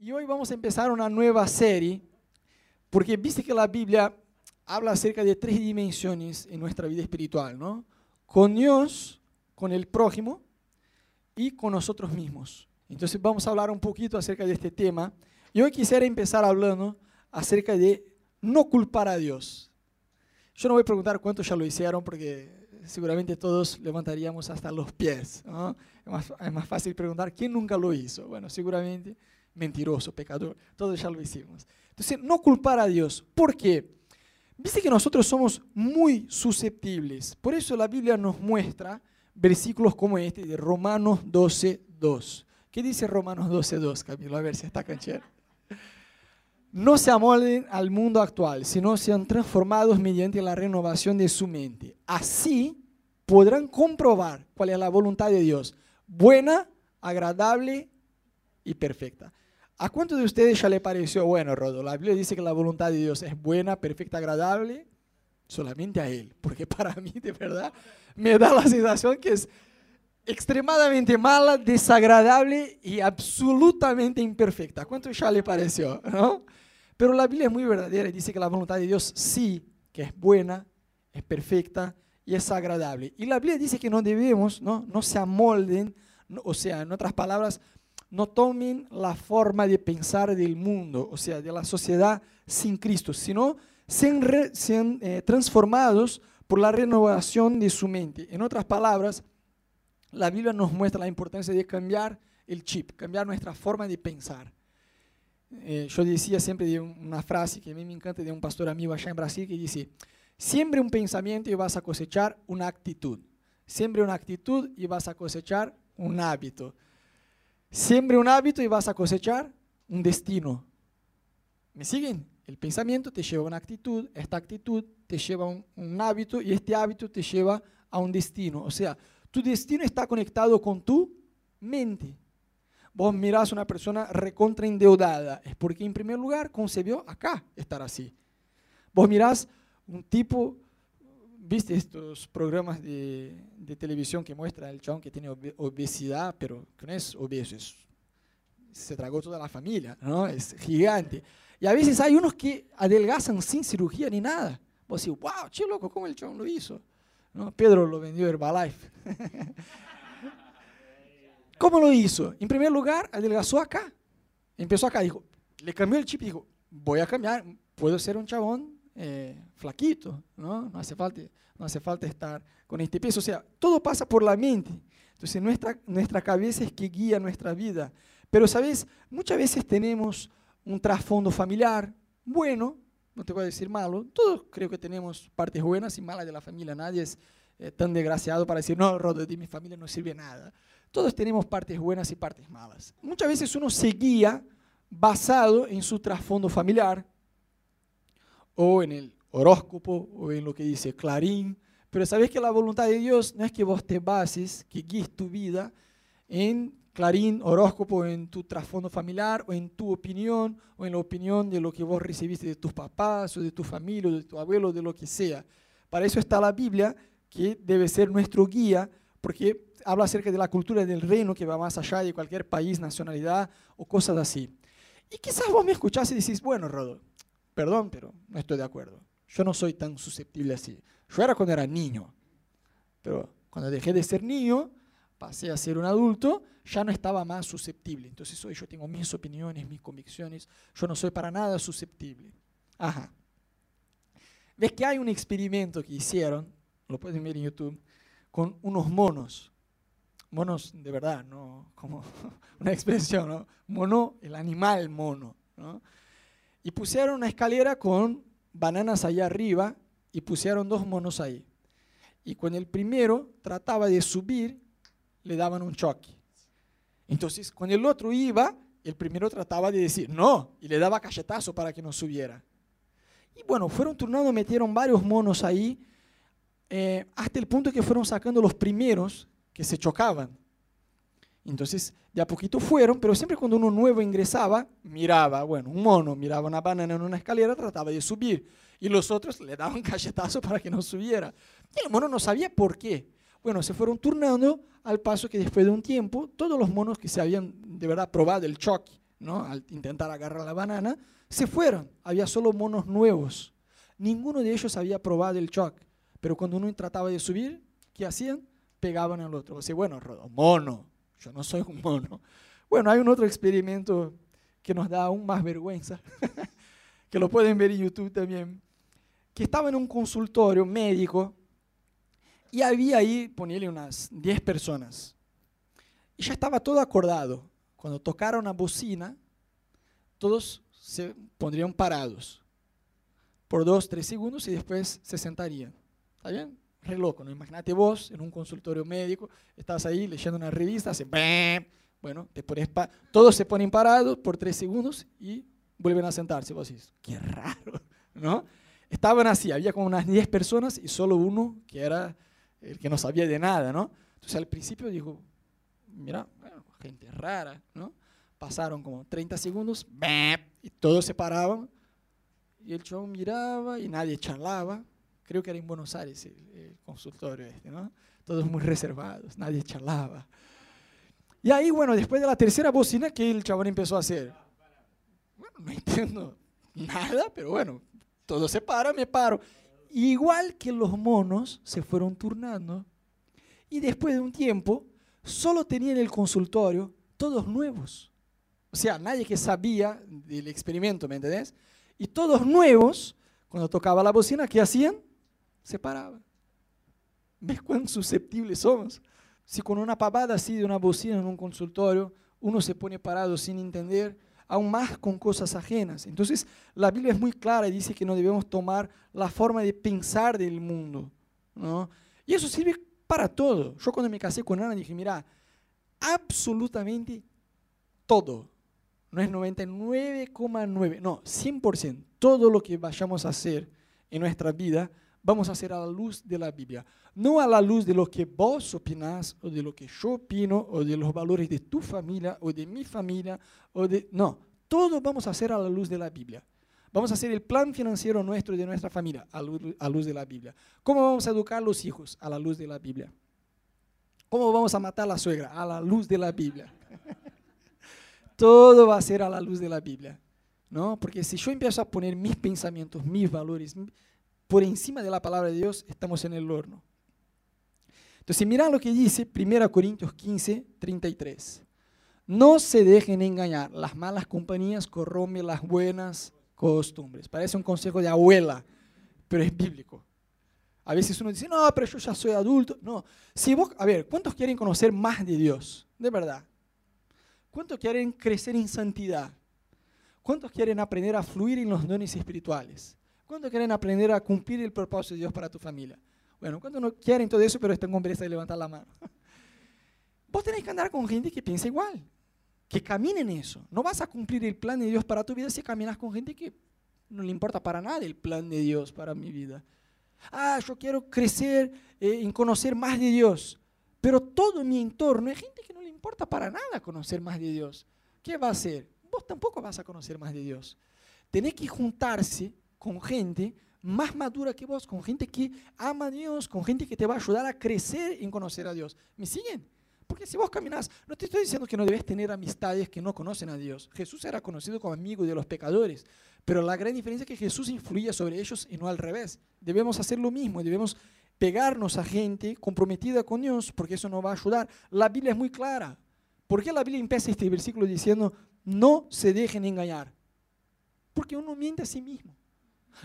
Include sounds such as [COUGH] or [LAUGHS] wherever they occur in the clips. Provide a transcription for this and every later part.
Y hoy vamos a empezar una nueva serie, porque viste que la Biblia habla acerca de tres dimensiones en nuestra vida espiritual, ¿no? Con Dios, con el prójimo y con nosotros mismos. Entonces vamos a hablar un poquito acerca de este tema. Y hoy quisiera empezar hablando acerca de no culpar a Dios. Yo no voy a preguntar cuántos ya lo hicieron porque seguramente todos levantaríamos hasta los pies. ¿no? Es, más, es más fácil preguntar quién nunca lo hizo. Bueno, seguramente mentiroso, pecador, todos ya lo hicimos. Entonces, no culpar a Dios. ¿Por qué? Viste que nosotros somos muy susceptibles. Por eso la Biblia nos muestra versículos como este de Romanos 12, 2. ¿Qué dice Romanos 12, 2, Camilo? A ver si está canchero. No se amolden al mundo actual, sino sean transformados mediante la renovación de su mente. Así podrán comprobar cuál es la voluntad de Dios, buena, agradable y perfecta. ¿A cuántos de ustedes ya le pareció bueno, Rodo? La Biblia dice que la voluntad de Dios es buena, perfecta, agradable, solamente a Él. Porque [LAUGHS] para mí, de verdad, me da la sensación que es extremadamente mala, desagradable y absolutamente imperfecta. ¿A cuántos ya le pareció? ¿no? Pero la Biblia es muy verdadera y dice que la voluntad de Dios sí, que es buena, es perfecta y es agradable. Y la Biblia dice que no debemos, no, no se amolden, o sea, en otras palabras, no tomen la forma de pensar del mundo, o sea, de la sociedad sin Cristo, sino sean, re, sean eh, transformados por la renovación de su mente. En otras palabras, la Biblia nos muestra la importancia de cambiar el chip, cambiar nuestra forma de pensar. Eh, yo decía siempre de una frase que a mí me encanta de un pastor amigo allá en Brasil que dice, siempre un pensamiento y vas a cosechar una actitud. Siempre una actitud y vas a cosechar un hábito. Siembre un hábito y vas a cosechar un destino. ¿Me siguen? El pensamiento te lleva a una actitud, esta actitud te lleva a un, hábito y este hábito te lleva a un destino. O sea, tu destino está conectado con tu mente. Vos mirás una persona recontra endeudada, es porque en primer lugar concebió acá estar así. Vos mirás un tipo, viste estos programas de, de televisión que muestra el chabón que tiene obesidad, pero que no es obeso, es, se tragó toda la familia, ¿no? Es gigante. Y a veces hay unos que adelgazan sin cirugía ni nada. Vos decís, wow, che loco, ¿cómo el chabón lo hizo? ¿No? Pedro lo vendió Herbalife. [LAUGHS] ¿Cómo lo hizo? En primer lugar, adelgazó acá. Empezó acá, dijo, le cambió el chip y dijo, voy a cambiar, puedo ser un chabón eh, flaquito, ¿no? No hace, falta, no hace falta estar con este peso. O sea, todo pasa por la mente. Entonces, nuestra, nuestra cabeza es que guía nuestra vida. Pero, ¿sabes? Muchas veces tenemos un trasfondo familiar bueno, no te voy a decir malo, todos creo que tenemos partes buenas y malas de la familia. Nadie es eh, tan desgraciado para decir, no, Rodo, de mi familia no sirve nada. Todos tenemos partes buenas y partes malas. Muchas veces uno se guía basado en su trasfondo familiar, o en el horóscopo, o en lo que dice Clarín. Pero sabes que la voluntad de Dios no es que vos te bases, que guíes tu vida en Clarín, horóscopo, en tu trasfondo familiar, o en tu opinión, o en la opinión de lo que vos recibiste de tus papás, o de tu familia, o de tu abuelo, de lo que sea. Para eso está la Biblia, que debe ser nuestro guía, porque habla acerca de la cultura del reino que va más allá de cualquier país, nacionalidad o cosas así. Y quizás vos me escuchás y decís, bueno, Rodo, perdón, pero no estoy de acuerdo. Yo no soy tan susceptible así. Yo era cuando era niño, pero cuando dejé de ser niño, pasé a ser un adulto, ya no estaba más susceptible. Entonces hoy yo tengo mis opiniones, mis convicciones, yo no soy para nada susceptible. Ajá. Ves que hay un experimento que hicieron, lo pueden ver en YouTube, con unos monos. Monos de verdad, no como [LAUGHS] una expresión, ¿no? Mono, el animal mono, ¿no? Y pusieron una escalera con bananas allá arriba y pusieron dos monos ahí. Y cuando el primero trataba de subir, le daban un choque. Entonces, cuando el otro iba, el primero trataba de decir no y le daba cachetazo para que no subiera. Y bueno, fueron turnando, metieron varios monos ahí, eh, hasta el punto que fueron sacando los primeros que se chocaban. Entonces, de a poquito fueron, pero siempre cuando uno nuevo ingresaba, miraba, bueno, un mono miraba una banana en una escalera, trataba de subir, y los otros le daban [LAUGHS] cachetazo para que no subiera. Y el mono no sabía por qué. Bueno, se fueron turnando al paso que después de un tiempo, todos los monos que se habían de verdad probado el choque ¿no? al intentar agarrar la banana, se fueron. Había solo monos nuevos. Ninguno de ellos había probado el shock. Pero cuando uno trataba de subir, ¿qué hacían? Pegaban al otro. O sea, bueno, mono. Yo no soy un mono. Bueno, hay un otro experimento que nos da aún más vergüenza, [LAUGHS] que lo pueden ver en YouTube también, que estaba en un consultorio médico y había ahí, ponerle unas 10 personas. Y ya estaba todo acordado. Cuando tocaron la bocina, todos se pondrían parados por dos, tres segundos y después se sentarían. ¿Está bien? Re loco, ¿no? Imagínate vos en un consultorio médico, estás ahí leyendo una revista, hace bueno, te pones todos se ponen parados por tres segundos y vuelven a sentarse. Vos decís, qué raro, [LAUGHS] ¿no? Estaban así, había como unas 10 personas y solo uno que era el que no sabía de nada, ¿no? Entonces al principio dijo, mira, gente rara, ¿no? Pasaron como 30 segundos, y todos se paraban y el chabón miraba y nadie charlaba. Creo que era en Buenos Aires el, consultorio este, ¿no? Todos muy reservados, nadie charlaba. Y ahí, bueno, después de la tercera bocina, ¿qué el chabón empezó a hacer? Bueno, no [LAUGHS] entiendo nada, pero bueno, todo se para, me paro. Igual que los monos se fueron turnando y después de un tiempo solo tenían el consultorio todos nuevos. O sea, nadie que sabía del experimento, ¿me entendés? Y todos nuevos, cuando tocaba la bocina, ¿qué hacían? Se paraban. ¿Ves [LAUGHS] cuán susceptibles somos? Si con una pavada así de una bocina en un consultorio, uno se pone parado sin entender, aún más con cosas ajenas. Entonces, la Biblia es muy clara y dice que no debemos tomar la forma de pensar del mundo. ¿no? Y eso sirve para todo. Yo cuando me casé con Ana dije, mira, absolutamente todo no es 99,9, no, 100%. Todo lo que vayamos a hacer en nuestra vida, vamos a hacer a la luz de la Biblia. No a la luz de lo que vos opinás, o de lo que yo opino, o de los valores de tu familia, o de mi familia, o de... No, todo vamos a hacer a la luz de la Biblia. Vamos a hacer el plan financiero nuestro de nuestra familia a luz, a luz de la Biblia. ¿Cómo vamos a educar a los hijos? A la luz de la Biblia. ¿Cómo vamos a matar a la suegra? A la luz de la Biblia. [LAUGHS] todo va a ser a la luz de la Biblia. ¿no? Porque si yo empiezo a poner mis pensamientos, mis valores por encima de la palabra de Dios, estamos en el horno. Entonces, mira lo que dice 1 Corintios 15, 33. No se dejen engañar, las malas compañías corrompen las buenas costumbres. Parece un consejo de abuela, pero es bíblico. A veces uno dice, no, pero yo ya soy adulto. No, si vos, a ver, ¿cuántos quieren conocer más de Dios? De verdad. ¿Cuántos quieren crecer en santidad? ¿Cuántos quieren aprender a fluir en los dones espirituales? ¿Cuántos quieren aprender a cumplir el propósito de Dios para tu familia? Bueno, ¿cuántos no quieren todo eso, pero están con pereza de levantar la mano? [LAUGHS] Vos tenés que andar con gente que piensa igual, que camine en eso. No vas a cumplir el plan de Dios para tu vida si caminas con gente que no le importa para nada el plan de Dios para mi vida. Ah, yo quiero crecer eh, en conocer más de Dios, pero todo mi entorno es gente que no importa para nada conocer más de Dios. ¿Qué va a hacer? Vos tampoco vas a conocer más de Dios. Tenés que juntarse con gente más madura que vos, con gente que ama a Dios, con gente que te va a ayudar a crecer en conocer a Dios. ¿Me siguen? Porque si vos caminás, no te estoy diciendo que no debes tener amistades que no conocen a Dios. Jesús era conocido como amigo de los pecadores, pero la gran diferencia es que Jesús influía sobre ellos y no al revés. Debemos hacer lo mismo, debemos pegarnos a gente comprometida con Dios, porque eso nos va a ayudar. La Biblia es muy clara. ¿Por qué la Biblia empieza este versículo diciendo, no se dejen engañar? Porque uno miente a sí mismo.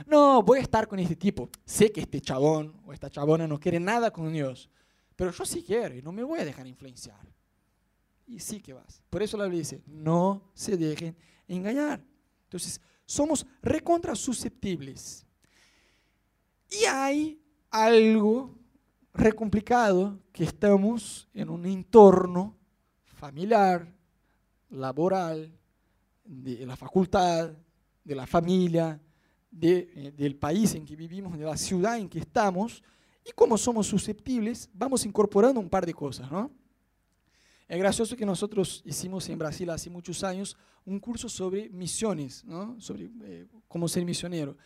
No, voy a estar con este tipo. Sé que este chabón o esta chabona no quiere nada con Dios, pero yo sí quiero y no me voy a dejar influenciar. Y sí que vas. Por eso la Biblia dice, no se dejen engañar. Entonces, somos recontra susceptibles. Y hay algo re complicado que estamos en un entorno familiar, laboral, de la facultad, de la familia, eh, del país en que vivimos, de la ciudad en que estamos, y como somos susceptibles, vamos incorporando un par de cosas, ¿no? Es gracioso que nosotros hicimos en Brasil hace muchos años un curso sobre misiones, ¿no? sobre eh, cómo ser misionero.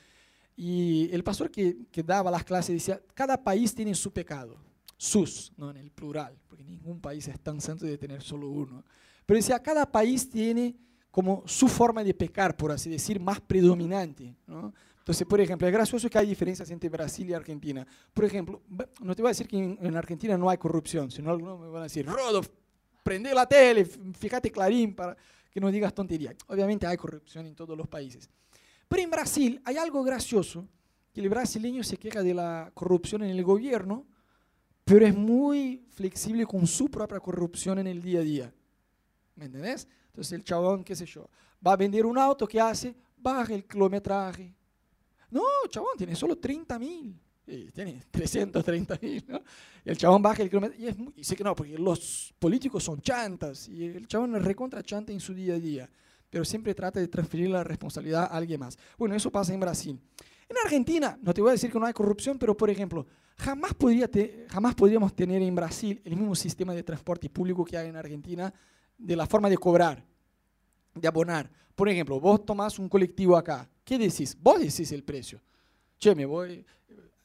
Y el pastor que, que, daba las clases decía, cada país tiene su pecado, sus, no en el plural, porque ningún país es tan santo de tener solo uno. Pero decía, cada país tiene como su forma de pecar, por así decir, más predominante. ¿no? Entonces, por ejemplo, es gracioso que hay diferencias entre Brasil y Argentina. Por ejemplo, no te voy a decir que en, Argentina no hay corrupción, sino algunos me van a decir, Rodo, prende la tele, fíjate Clarín para que no digas tontería. Obviamente hay corrupción en todos los países. Pero en Brasil hay algo gracioso, que el brasileño se queja de la corrupción en el gobierno, pero es muy flexible con su propia corrupción en el día a día. ¿Me entendés? Entonces el chabón, qué sé yo, va a vender un auto, ¿qué hace? Baja el kilometraje. No, chabón, tiene solo 30 mil. Tiene 330 mil, ¿no? Y el chabón baja el kilometraje. Y, es muy, dice que no, porque los políticos son chantas. Y el chabón recontra chanta en su día a día. Pero siempre trata de transferir la responsabilidad a alguien más. Bueno, eso pasa en Brasil. En Argentina, no te voy a decir que no hay corrupción, pero por ejemplo, jamás, podría jamás podríamos tener en Brasil el mismo sistema de transporte público que hay en Argentina de la forma de cobrar, de abonar. Por ejemplo, vos tomás un colectivo acá, ¿qué decís? Vos decís el precio. Che, me voy,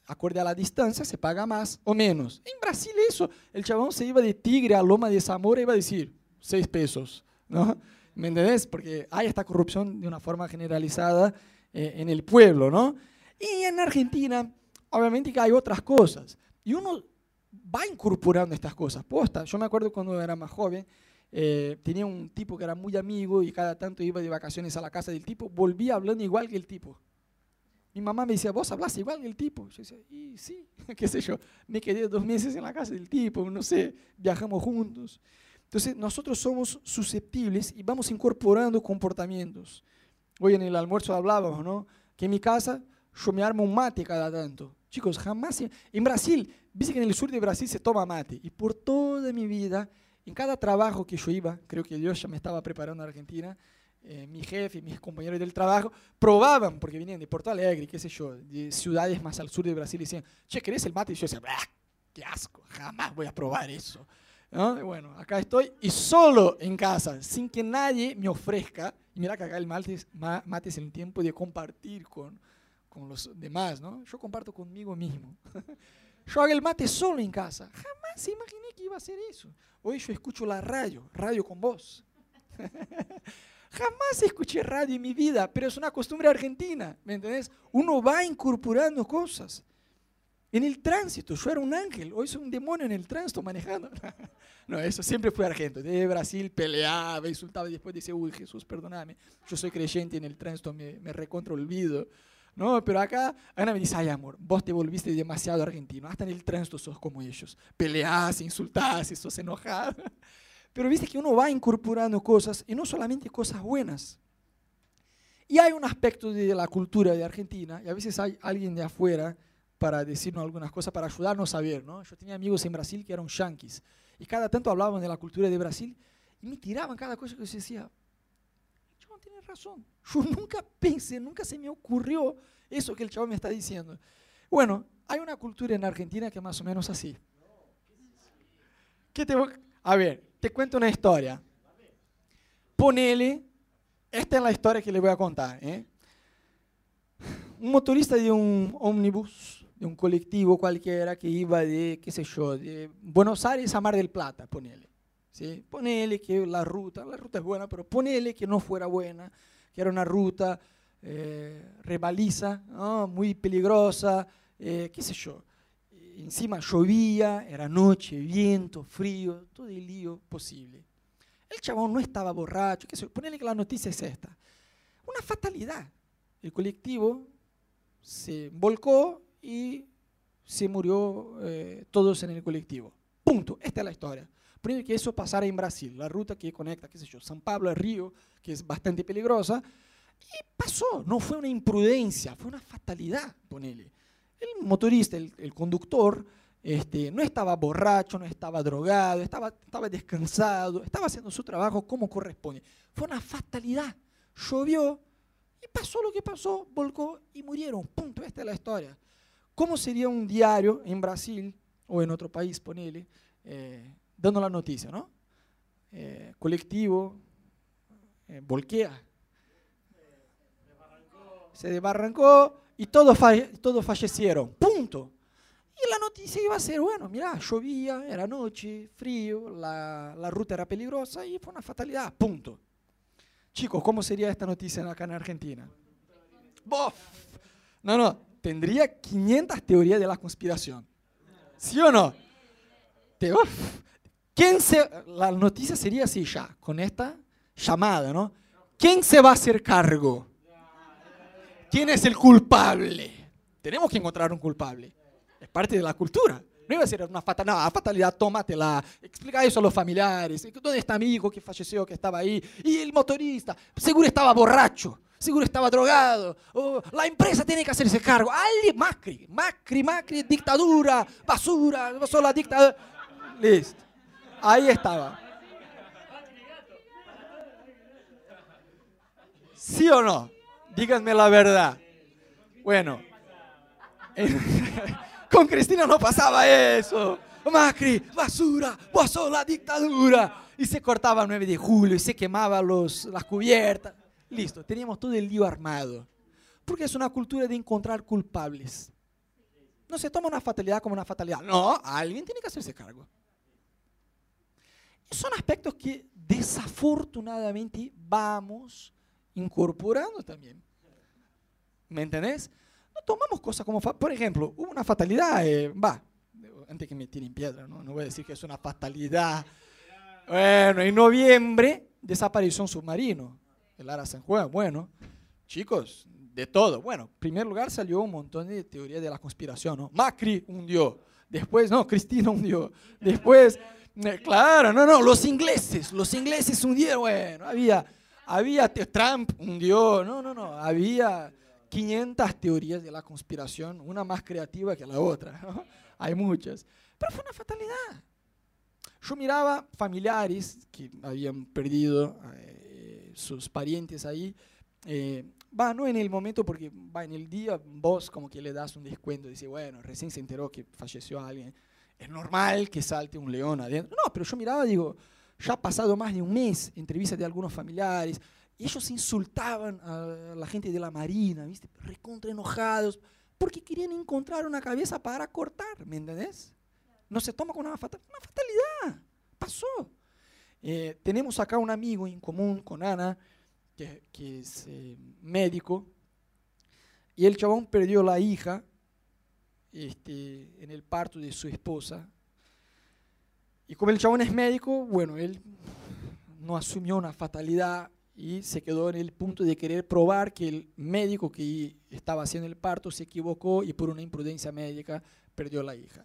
acorde a la distancia, se paga más o menos. En Brasil eso, el chabón se iba de Tigre a Loma de Zamora y iba a decir seis pesos, ¿no? ¿Me entendés? Porque hay esta corrupción de una forma generalizada eh, en el pueblo, ¿no? Y en Argentina, obviamente que hay otras cosas. Y uno va incorporando estas cosas. Posta, yo me acuerdo cuando era más joven, eh, tenía un tipo que era muy amigo y cada tanto iba de vacaciones a la casa del tipo, volvía hablando igual que el tipo. Mi mamá me decía, vos hablas igual que el tipo. Yo decía, y sí, [LAUGHS] qué sé yo, me quedé dos meses en la casa del tipo, no sé, viajamos juntos. Entonces nosotros somos susceptibles y vamos incorporando comportamientos. Hoy en el almuerzo hablábamos, ¿no? Que en mi casa yo me armo un mate cada tanto. Chicos, jamás... En Brasil, viste que en el sur de Brasil se toma mate. Y por toda mi vida en cada trabajo que yo iba, creo que Dios ya me estaba preparando en Argentina, eh, mi jefe y mis compañeros del trabajo probaban, porque venían de Porto Alegre, qué sé yo, de ciudades más al sur de Brasil, y decían, che, ¿querés el mate? Y yo decía, qué asco, jamás voy a probar eso. bueno, acá estoy y solo en casa, sin que nadie me ofrezca. Y mira que acá el mate es, mate es el tiempo de compartir con, con los demás, ¿no? Yo comparto conmigo mismo. [LAUGHS] yo hago el mate solo en casa. Jamás imaginé que iba a hacer eso. Hoy yo escucho la radio, radio con voz. [LAUGHS] Jamás escuché radio en mi vida, pero es una costumbre argentina, ¿me entendés? Uno va incorporando cosas. En el tránsito, yo era un ángel, hoy soy un demonio en el tránsito manejando. [LAUGHS] no, eso siempre fue argento. De Brasil peleaba, insultaba y después decía, uy Jesús, perdóname, yo soy creyente en el tránsito, me, me recontra olvido. No, pero acá Ana me dice, ay amor, vos te volviste demasiado argentino, hasta en el tránsito sos como ellos, peleás, insultás, sos enojado. [LAUGHS] Pero viste que uno va incorporando cosas, y no solamente cosas buenas. Y hay un aspecto de la cultura de Argentina, y a veces hay alguien de afuera para decirnos algunas cosas, para ayudarnos a ver. ¿no? Yo tenía amigos en Brasil que eran yanquis, y cada tanto hablaban de la cultura de Brasil, y me tiraban cada cosa que yo decía, tiene razón. Yo nunca pensé, nunca se me ocurrió eso que el chavo me está diciendo. Bueno, hay una cultura en Argentina que es más o menos así. ¿Qué te a ver, te cuento una historia. Ponele, esta es la historia que le voy a contar. ¿eh? Un motorista de un ómnibus, de un colectivo cualquiera que iba de, qué sé yo, de Buenos Aires a Mar del Plata, ponele. ¿Sí? Ponele que la ruta, la ruta es buena, pero ponele que no fuera buena, que era una ruta eh, rebaliza, muy peligrosa, eh, qué sé yo. Encima llovía, era noche, viento, frío, todo el lío posible. El chabón no estaba borracho, qué sé yo. Ponele que la noticia es esta. Una fatalidad. El colectivo se volcó y se murió eh, todos en el colectivo. Punto. Esta es la historia. Primero que eso pasara en Brasil, la ruta que conecta, qué sé yo, San Pablo a Río, que es bastante peligrosa, y pasó, no fue una imprudencia, fue una fatalidad, ponele. El motorista, el, conductor, este, no estaba borracho, no estaba drogado, estaba, estaba descansado, estaba haciendo su trabajo como corresponde. Fue una fatalidad. Llovió y pasó lo que pasó, volcó y murieron. Punto, esta es la historia. ¿Cómo sería un diario en Brasil o en otro país, ponele, eh, dando la noticia, ¿no? Eh, colectivo, eh, volquea. Se desbarrancó y todos, todos fallecieron. Punto. Y la noticia iba a ser, bueno, mira, llovía, era noche, frío, la, la ruta era peligrosa y fue una fatalidad. Punto. Chicos, ¿cómo sería esta noticia acá en Argentina? ¡Bof! No, no, tendría 500 teorías de la conspiración. ¿Sí o no? Te, ¿Quién se, la noticia sería así ya, con esta llamada, ¿no? ¿Quién se va a hacer cargo? ¿Quién es el culpable? Tenemos que encontrar un culpable. Es parte de la cultura. No iba a ser una fatalidad, no, fatalidad, tómatela, explica eso a los familiares. ¿Dónde está mi hijo que falleció, que estaba ahí? Y el motorista, seguro estaba borracho, seguro estaba drogado. La empresa tiene que hacerse cargo. Alguien, Macri, Macri, Macri, dictadura, basura, solo la dictadura. Listo. Ahí estaba. ¿Sí o no? Díganme la verdad. Bueno. [LAUGHS] Con Cristina no pasaba eso. Macri, basura, pasó la dictadura. Y se cortaba el 9 de julio y se quemaba los, las cubiertas. Listo, teníamos todo el lío armado. Porque es una cultura de encontrar culpables. No se toma una fatalidad como una fatalidad. No, alguien tiene que hacerse cargo. Son aspectos que desafortunadamente vamos incorporando también. ¿Me entendés? No tomamos cosas como, por ejemplo, hubo una fatalidad, eh, va, antes que me tiren piedra, ¿no? no voy a decir que es una fatalidad. Bueno, en noviembre desapareció un submarino, el Ara San Juan. Bueno, chicos, de todo. Bueno, en primer lugar salió un montón de teorías de la conspiración, ¿no? Macri hundió, después, no, Cristina hundió, después, eh, claro, no, no, los ingleses, los ingleses hundieron, bueno, había, había, Trump hundió, no, no, no, había 500 teorías de la conspiración, una más creativa que la otra. [LAUGHS] Hay muchas. Pero fue una fatalidad. Yo miraba familiares que habían perdido eh, sus parientes ahí. Eh, va, no en el momento, porque va en el día, vos como que le das un descuento, dice, bueno, recién se enteró que falleció alguien. Es normal que salte un león adentro. No, pero yo miraba, digo, ya ha pasado más de un mes, entrevistas de algunos familiares, ellos insultaban a la gente de la Marina, ¿viste? Recontra enojados, porque querían encontrar una cabeza para cortar, ¿me entendés? No se toma con una, fatalidad, pasó. Eh, tenemos acá un amigo en común con Ana, que, es eh, médico, y el chabón perdió la hija este, en el parto de su esposa. Y como el chabón es médico, bueno, él no asumió una fatalidad, y se quedó en el punto de querer probar que el médico que estaba haciendo el parto se equivocó y por una imprudencia médica perdió la hija.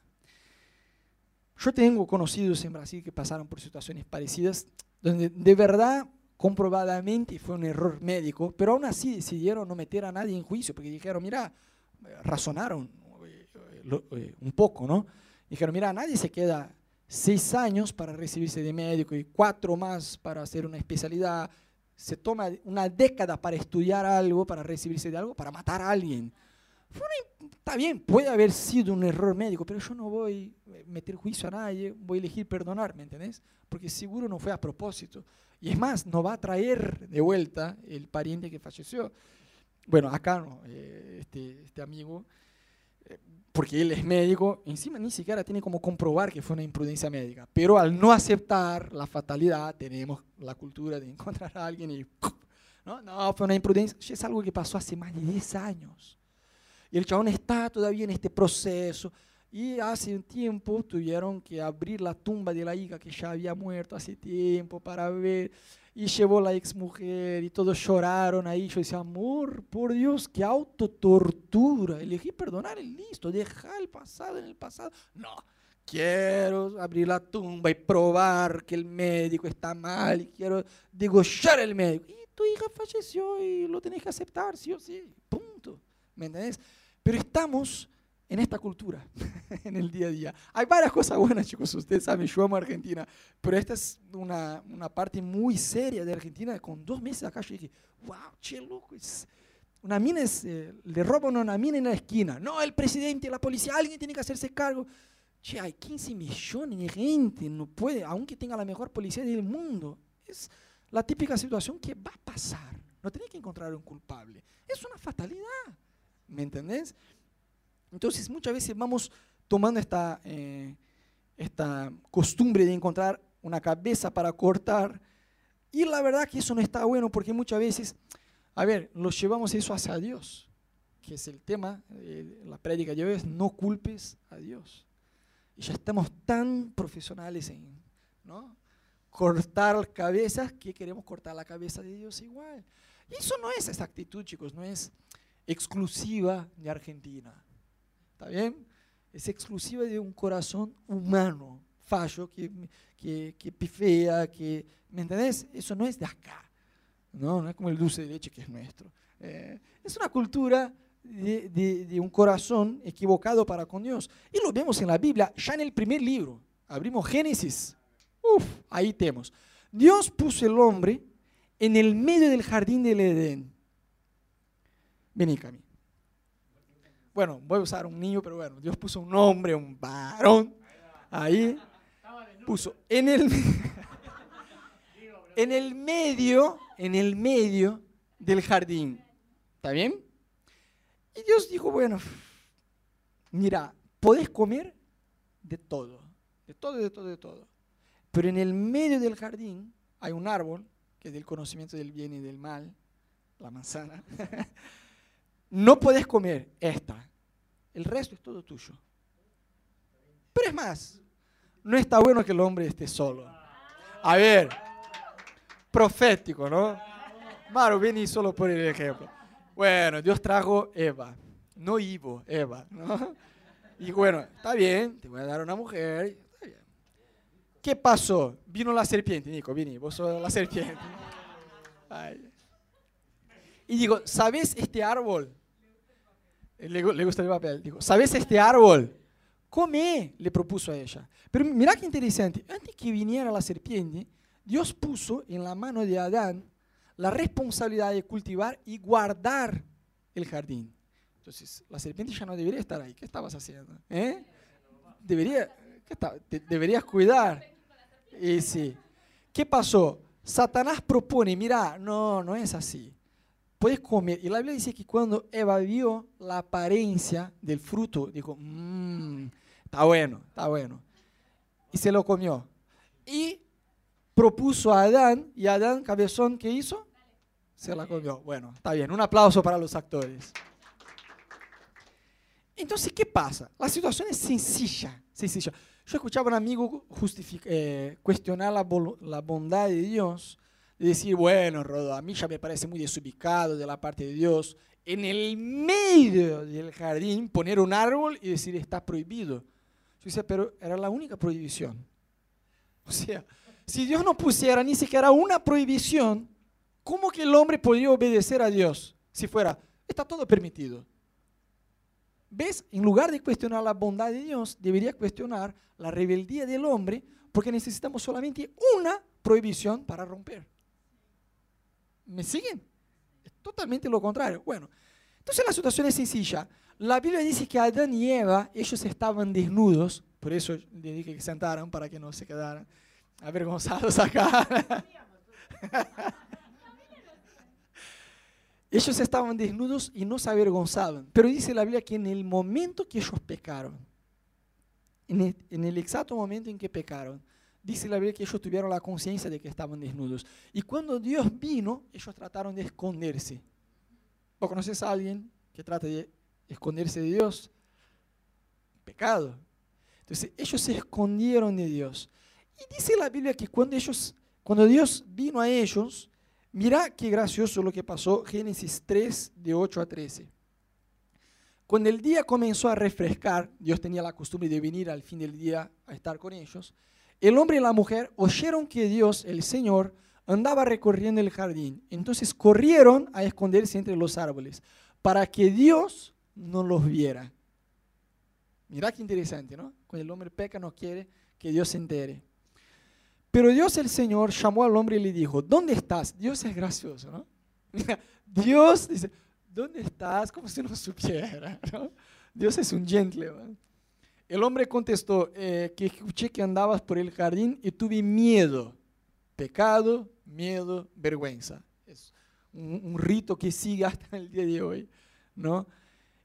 Yo tengo conocidos en Brasil que pasaron por situaciones parecidas, donde de verdad, comprobadamente fue un error médico, pero aún así decidieron no meter a nadie en juicio, porque dijeron, mira, razonaron eh, un poco, ¿no? Dijeron, mira, nadie se queda seis años para recibirse de médico y cuatro más para hacer una especialidad se toma una década para estudiar algo, para recibirse de algo, para matar a alguien. está bien, puede haber sido un error médico, pero yo no voy a meter juicio a nadie, voy a elegir perdonar, ¿me entendés? Porque seguro no fue a propósito. Y es más, no va a traer de vuelta el pariente que falleció. Bueno, acá no, eh, este, este amigo porque él es médico, encima ni siquiera tiene como comprobar que fue una imprudencia médica. Pero al no aceptar la fatalidad, tenemos la cultura de encontrar a alguien y... No, no, fue una imprudencia. Es algo que pasó hace más de 10 años. Y el chabón está todavía en este proceso. Y hace un tiempo tuvieron que abrir la tumba de la hija que ya había muerto hace tiempo para ver y llevó la ex mujer y todos lloraron ahí. Yo decía, amor, por Dios, qué autotortura. Elegí perdonar y listo, dejar el pasado en el pasado. No, quiero abrir la tumba y probar que el médico está mal y quiero degollar al médico. Y tu hija falleció y lo tenés que aceptar, sí o sí, punto. ¿Me entendés? Pero estamos en esta cultura, [LAUGHS] en el día a día. Hay varias cosas buenas, chicos, ustedes saben, yo amo Argentina, pero esta es una, una parte muy seria de Argentina. Con dos meses acá yo dije, wow, che, loco, es, una mina es, eh, le roban una mina en la esquina. No, el presidente, la policía, alguien tiene que hacerse cargo. Che, hay 15 millones de gente, no puede, aunque tenga la mejor policía del mundo. Es la típica situación que va a pasar. No tiene que encontrar un culpable. Es una fatalidad. ¿Me entendés? Entonces muchas veces vamos tomando esta, eh, esta costumbre de encontrar una cabeza para cortar Y la verdad que eso no está bueno porque muchas veces, a ver, los llevamos eso hacia Dios, que es el tema, eh, la prédica de hoy es no culpes a Dios. Y ya estamos tan profesionales en ¿no? cortar cabezas que queremos cortar la cabeza de Dios igual. Y eso no es esa actitud, chicos, no es exclusiva de Argentina. ¿Está bien? Es exclusiva de un corazón humano, fallo, que, que, pifea, que... ¿Me entendés? Eso no es de acá. No, no es como el dulce de leche que es nuestro. Eh, es una cultura de, un corazón equivocado para con Dios. Y lo vemos en la Biblia, ya en el primer libro. Abrimos Génesis. Uf, ahí tenemos. Dios puso el hombre en el medio del jardín del Edén. Vení, Cami. Bueno, voy a usar un niño, pero bueno, Dios puso un hombre, un varón. Ahí puso en el, [LAUGHS] en el medio, en el medio del jardín. ¿Está bien? Y Dios dijo, bueno, mira, podés comer de todo, de todo, de todo, de todo. Pero en el medio del jardín hay un árbol, que es del conocimiento del bien y del mal, la manzana. [LAUGHS] no podés comer esta. El resto es todo tuyo. Pero es más, no está bueno que el hombre esté solo. A ver, profético, ¿no? Maro, vení solo por el ejemplo. Bueno, Dios trajo Eva, no Ivo, Eva, ¿no? Y bueno, está bien, te voy a dar una mujer. Está. ¿Qué pasó? Vino la serpiente, Nico, vení, vos sos la serpiente. Ay. Y digo, ¿sabes este árbol? Le, le gusta el papel. Digo, ¿sabes este árbol? Come, le propuso a ella. Pero mira qué interesante. Antes que viniera la serpiente, Dios puso en la mano de Adán la responsabilidad de cultivar y guardar el jardín. Entonces, la serpiente ya no debería estar ahí. ¿Qué estabas haciendo? ¿Eh? Debería, ¿qué está? deberías cuidar. Y sí. ¿Qué pasó? Satanás propone, mira, no, no es así. Puedes comer. Y la Biblia dice que cuando Eva vio la apariencia del fruto, dijo, mmm, está bueno, está bueno. Y se lo comió. Y propuso a Adán, y Adán, cabezón, ¿qué hizo? Se la comió. Bueno, está bien. Un aplauso para los actores. Entonces, ¿qué pasa? La situación es sencilla. sencilla. Yo escuchaba a un amigo eh, cuestionar la, la, bondad de Dios y decir, bueno, Rodo, a mí ya me parece muy desubicado de la parte de Dios en el medio del jardín poner un árbol y decir está prohibido. Yo decía, pero era la única prohibición. O sea, si Dios no pusiera ni siquiera una prohibición, ¿Cómo que el hombre podría obedecer a Dios si fuera, está todo permitido? ¿Ves? En lugar de cuestionar la bondad de Dios, debería cuestionar la rebeldía del hombre porque necesitamos solamente una prohibición para romper. ¿Me siguen? Es totalmente lo contrario. Bueno, entonces la situación es sencilla. La Biblia dice que Adán y Eva, ellos estaban desnudos, por eso le dije que sentaran para que no se quedaran avergonzados acá. Ellos estaban desnudos y no se avergonzaban. Pero dice la Biblia que en el momento que ellos pecaron, en el, en el, exacto momento en que pecaron, dice la Biblia que ellos tuvieron la conciencia de que estaban desnudos. Y cuando Dios vino, ellos trataron de esconderse. ¿Vos conoces a alguien que trata de esconderse de Dios? Pecado. Entonces ellos se escondieron de Dios. Y dice la Biblia que cuando ellos, cuando Dios vino a ellos, Mira qué gracioso lo que pasó Génesis 3, de 8 a 13. Cuando el día comenzó a refrescar, Dios tenía la costumbre de venir al fin del día a estar con ellos, el hombre y la mujer oyeron que Dios, el Señor, andaba recorriendo el jardín. Entonces corrieron a esconderse entre los árboles para que Dios no los viera. Mira qué interesante, ¿no? Cuando el hombre peca no quiere que Dios se entere. Pero Dios el Señor llamó al hombre y le dijo, ¿dónde estás? Dios es gracioso, ¿no? [LAUGHS] Dios dice, ¿dónde estás? Como si no supiera, ¿no? Dios es un gentleman. El hombre contestó, eh, que escuché que andabas por el jardín y tuve miedo. Pecado, miedo, vergüenza. Es un, un rito que sigue hasta el día de hoy, ¿no?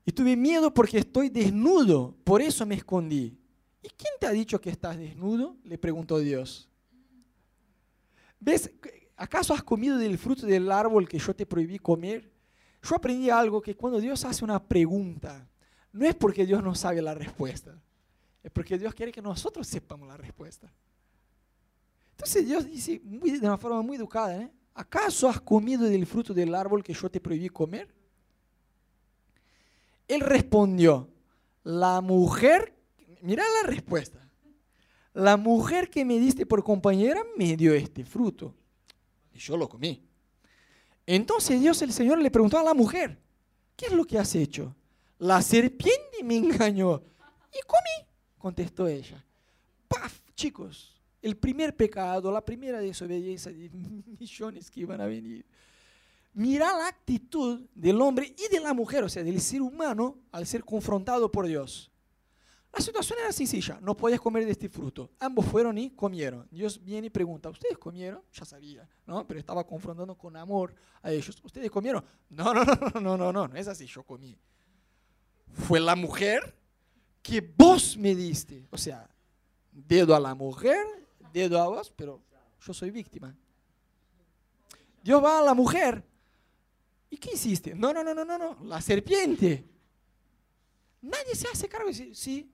Y tuve miedo porque estoy desnudo, por eso me escondí. ¿Y quién te ha dicho que estás desnudo? Le preguntó Dios. ¿Ves? ¿acaso has comido del fruto del árbol que yo te prohibí comer? Yo aprendí algo que cuando Dios hace una pregunta, no es porque Dios no sabe la respuesta, es porque Dios quiere que nosotros sepamos la respuesta. Entonces Dios dice de una forma muy educada, ¿eh? ¿acaso has comido del fruto del árbol que yo te prohibí comer? Él respondió, la mujer, mira la respuesta, la mujer que me diste por compañera me dio este fruto y yo lo comí. Entonces Dios el Señor le preguntó a la mujer, ¿qué es lo que has hecho? La serpiente me engañó y comí, contestó ella. ¡Paf! Chicos, el primer pecado, la primera desobediencia de [LAUGHS] millones que iban a venir. Mira la actitud del hombre y de la mujer, o sea, del ser humano, al ser confrontado por Dios. La situación era sencilla, no podías comer de este fruto. Ambos fueron y comieron. Dios viene y pregunta, ¿ustedes comieron? Ya sabía, ¿no? Pero estaba confrontando con amor a ellos. ¿Ustedes comieron? No, no, no, no, no, no, no, no es así, yo comí. Fue la mujer que vos me diste. O sea, dedo a la mujer, dedo a vos, pero yo soy víctima. Dios va a la mujer ¿Y qué hiciste? No, no, no, no, no, no, la serpiente. Nadie se hace cargo dice, sí,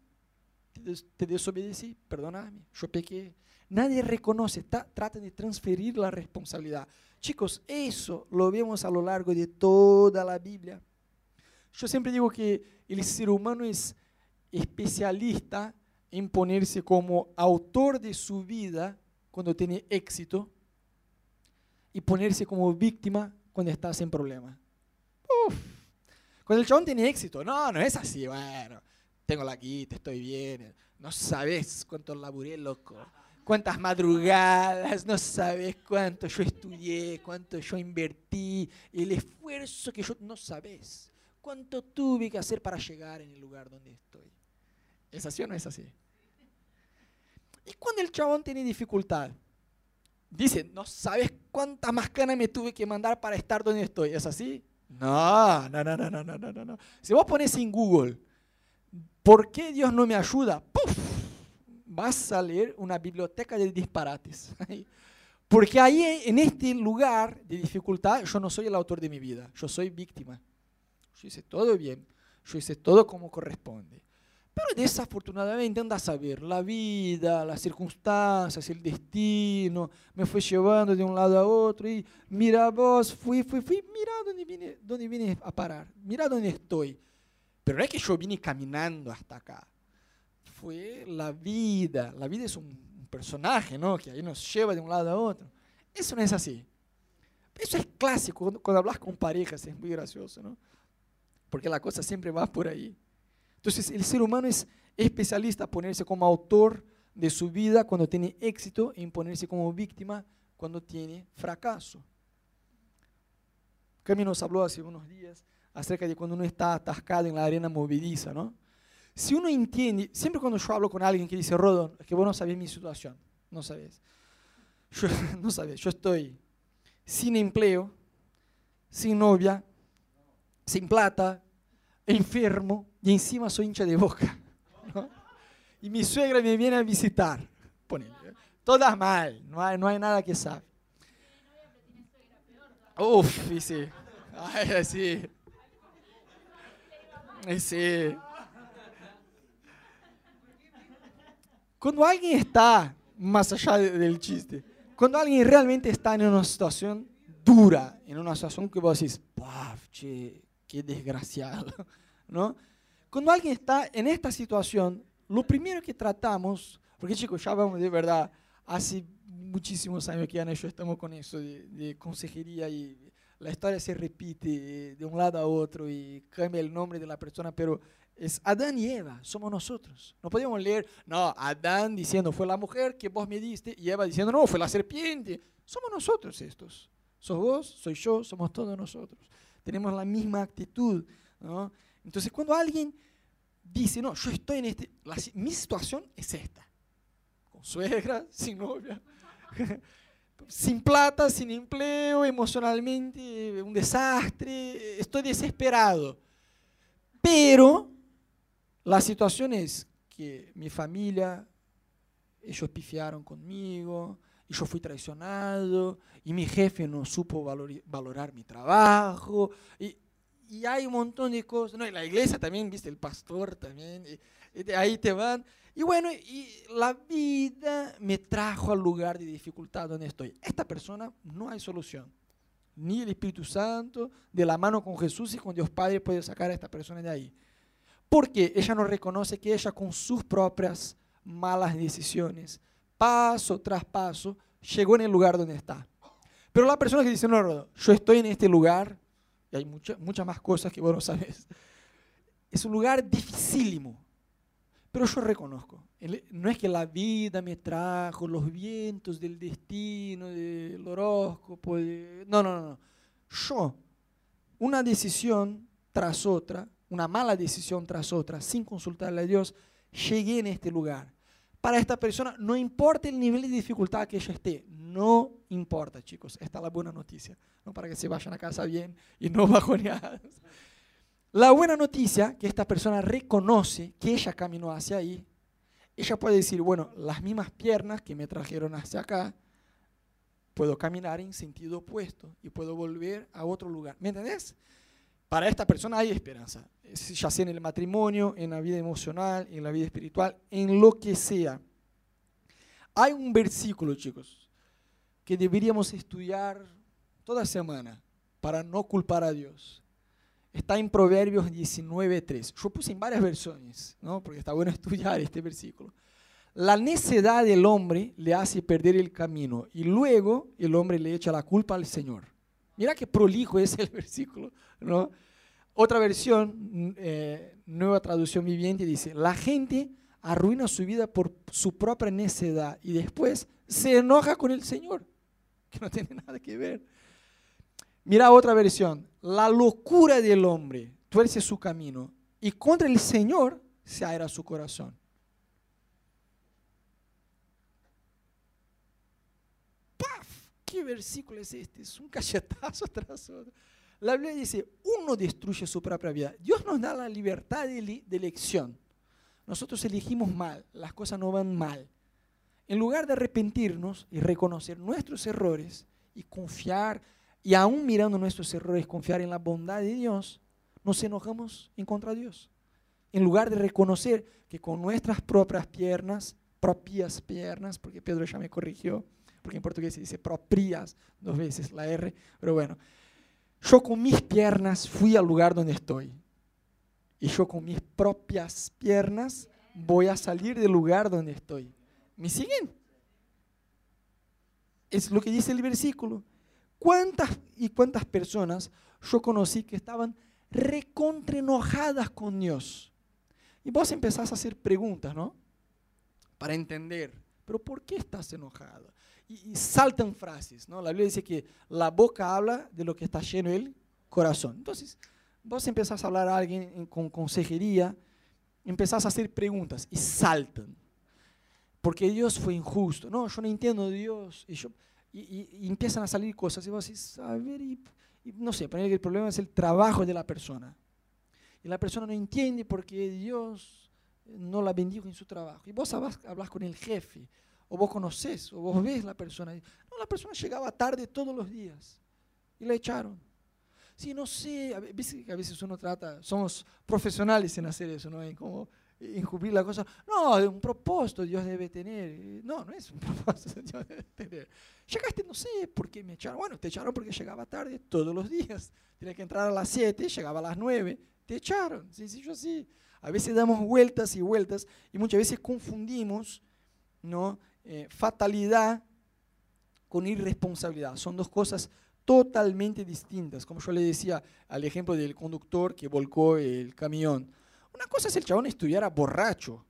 te desobedecí, perdóname, yo pequé. Nadie reconoce, trata de transferir la responsabilidad. Chicos, eso lo vemos a lo largo de toda la Biblia. Yo siempre digo que el ser humano es especialista en ponerse como autor de su vida cuando tiene éxito y ponerse como víctima cuando estás en problema. Uf. Cuando el chabón tiene éxito, no, no es así, bueno, tengo la quita, estoy bien. No sabes cuánto laburé, loco. Cuántas madrugadas, no sabes cuánto yo estudié, cuánto yo invertí, el esfuerzo que yo, no sabes cuánto tuve que hacer para llegar en el lugar donde estoy. ¿Es así o no es así? Y cuando el chabón tiene dificultad, Dice, no sabes cuánta más cana me tuve que mandar para estar donde estoy. ¿Es así? No, no, no, no, no, no, no, no. Si vos pones en Google, ¿por qué Dios no me ayuda? ¡Puf! Vas a leer una biblioteca de disparates. [LAUGHS] Porque ahí, en este lugar de dificultad, yo no soy el autor de mi vida, yo soy víctima. Yo hice todo bien, yo hice todo como corresponde. Pero desafortunadamente, anda a saber, la vida, las circunstancias, el destino, me fue llevando de un lado a otro y mira vos, fui, fui, fui, mira dónde vine, dónde vine a parar, mira dónde estoy. Pero no es que yo vine caminando hasta acá, fue la vida, la vida es un personaje, ¿no? Que ahí nos lleva de un lado a otro. Eso no es así. Eso es clásico, cuando, cuando hablas con parejas es muy gracioso, ¿no? Porque la cosa siempre va por ahí. Entonces el ser humano es especialista en ponerse como autor de su vida cuando tiene éxito y en ponerse como víctima cuando tiene fracaso. Cami nos habló hace unos días acerca de cuando uno está atascado en la arena movediza, ¿no? Si uno entiende, siempre cuando yo hablo con alguien que dice, Rodon, es que vos no sabés mi situación, no sabés. Yo, [LAUGHS] no sabés, yo estoy sin empleo, sin novia, sin plata, enfermo, y encima soy hincha de boca. [LAUGHS] Y mi suegra me viene a visitar. Todas mal, no hay, no hay nada que sabe. Uf, sí. Ay, sí. sí. Cuando alguien está, más allá del chiste, cuando alguien realmente está en una situación dura, en una situación que vos decís, ¡paf, che, qué desgraciado! [LAUGHS] ¿No? Cuando alguien está en esta situación, lo primero que tratamos, porque chicos, ya vamos de verdad, hace muchísimos años que Ana y yo estamos con eso de, consejería y la historia se repite de un lado a otro y cambia el nombre de la persona, pero es Adán y Eva, somos nosotros. No podemos leer, no, Adán diciendo fue la mujer que vos me diste y Eva diciendo no, fue la serpiente. Somos nosotros estos. Sos vos, soy yo, somos todos nosotros. Tenemos la misma actitud, ¿no? Entonces, cuando alguien dice, no, yo estoy en este, mi situación es esta, con suegra, [LAUGHS] sin novia, [LAUGHS] sin plata, sin empleo, emocionalmente un desastre, estoy desesperado. Pero la situación es que mi familia, ellos pifiaron conmigo, y yo fui traicionado, y mi jefe no supo valorar mi trabajo, y, y, hay un montón de cosas. No, y la iglesia también, viste, el pastor también, y, de ahí te van. Y bueno, y la vida me trajo al lugar de dificultad donde estoy. Esta persona no hay solución. Ni el Espíritu Santo, de la mano con Jesús y con Dios Padre puede sacar a esta persona de ahí. Porque ella no reconoce que ella con sus propias malas decisiones, paso tras paso, llegó en el lugar donde está. Pero la persona que dice, no, no, yo estoy en este lugar, y hay muchas muchas más cosas que vos no sabes, es un lugar dificílimo, pero yo reconozco, no es que la vida me trajo los vientos del destino, del horóscopo, no, no, no, yo, una decisión tras otra, una mala decisión tras otra, sin consultarle a Dios, llegué en este lugar. Para esta persona, no importa el nivel de dificultad que ella esté, no importa, chicos. Esta es la buena noticia, no para que se vayan a casa bien y no [LAUGHS] bajoneados. La buena noticia que esta persona reconoce que ella caminó hacia ahí. Ella puede decir, bueno, las mismas piernas que me trajeron hacia acá, puedo caminar en sentido opuesto y puedo volver a otro lugar. ¿Me entendés? Para esta persona hay esperanza, ya sea en el matrimonio, en la vida emocional, en la vida espiritual, en lo que sea. Hay un versículo, chicos, que deberíamos estudiar toda semana para no culpar a Dios. Está en Proverbios 19.3. Yo puse en varias versiones, ¿no? porque está bueno [LAUGHS] estudiar este versículo. La necedad del hombre le hace perder el camino y luego el hombre le echa la culpa al Señor. Mira qué prolijo es el [LAUGHS] versículo, ¿no? Otra versión, eh, nueva traducción viviente, dice, la gente arruina su vida por su propia necedad y después se enoja con el Señor, [LAUGHS] que no tiene nada que ver. Mira otra versión, la locura del hombre tuerce su camino y contra el Señor se aira su corazón. ¿Qué versículo es este? Es un cachetazo [LAUGHS] tras otro. La Biblia dice, uno destruye su propia vida. Dios nos da la libertad de, elección. Nosotros elegimos mal, las cosas no van mal. En lugar de arrepentirnos y reconocer nuestros errores y confiar, y aún mirando nuestros errores, confiar en la bondad de Dios, nos enojamos en contra de Dios. En lugar de reconocer que con nuestras propias piernas, propias piernas, porque Pedro ya me corrigió, porque en portugués se dice propias dos veces la R, pero bueno, yo con mis piernas fui al lugar donde estoy. Y yo con mis propias piernas voy a salir del lugar donde estoy. ¿Me siguen? Es lo que dice el versículo. ¿Cuántas y cuántas personas yo conocí que estaban recontra enojadas con Dios? Y vos empezás a hacer preguntas, ¿no? Para entender, pero ¿por qué estás enojado? Y, saltan frases. ¿no? La Biblia dice que la boca habla de lo que está lleno el corazón. Entonces, vos empezás a hablar a alguien con consejería, empezás a hacer preguntas y saltan. Porque Dios fue injusto. No, yo no entiendo Dios. Y, yo, y, empiezan a salir cosas. Y vos decís, a ver, y, no sé, que el problema es el trabajo de la persona. Y la persona no entiende porque Dios no la bendijo en su trabajo. Y vos hablas con el jefe o vos conocés, o vos ves la persona. No, la persona llegaba tarde todos los días y la echaron. Sí, no sé, a veces, a veces uno trata, somos profesionales en hacer eso, ¿no? En cómo encubrir la cosa. No, un propósito Dios debe tener. No, no es un [LAUGHS] propósito Dios debe tener. Llegaste, no sé por qué me echaron. Bueno, te echaron porque llegaba tarde todos los días. Tienes que entrar a las 7, llegaba a las 9, te echaron. Sencillo así. A veces damos vueltas y vueltas y muchas veces confundimos, ¿no? Eh, fatalidad con irresponsabilidad. Son dos cosas totalmente distintas. Como yo le decía al ejemplo del conductor que volcó el camión. Una cosa es el chabón estuviera borracho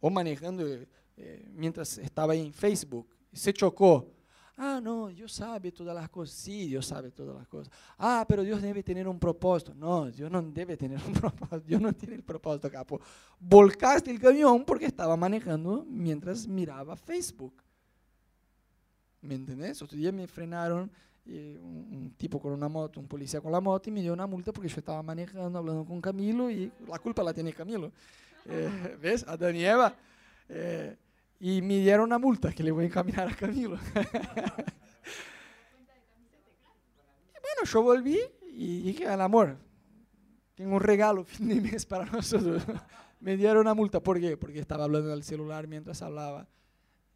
o manejando eh, mientras estaba en Facebook. Se chocó. Ah, no, Dios sabe todas las cosas. Sí, Dios sabe todas las cosas. Ah, pero Dios debe tener un propósito. No, Dios no debe tener un [LAUGHS] propósito. Dios no tiene el propósito, capo. Volcaste el camión porque estaba manejando mientras miraba Facebook. ¿Me entendés? Otro día me frenaron eh, un, tipo con una moto, un policía con la moto, y me dio una multa porque yo estaba manejando, hablando con Camilo, y la culpa la tiene Camilo. [LAUGHS] Eh, ¿Ves? Adán y Eva. Eh, y me dieron una multa que le voy a encaminar a Camilo. [LAUGHS] bueno, yo volví y dije al amor, tengo un regalo [LAUGHS] fin de mes para nosotros. [LAUGHS] me dieron una multa, ¿por qué? Porque estaba hablando del celular mientras hablaba.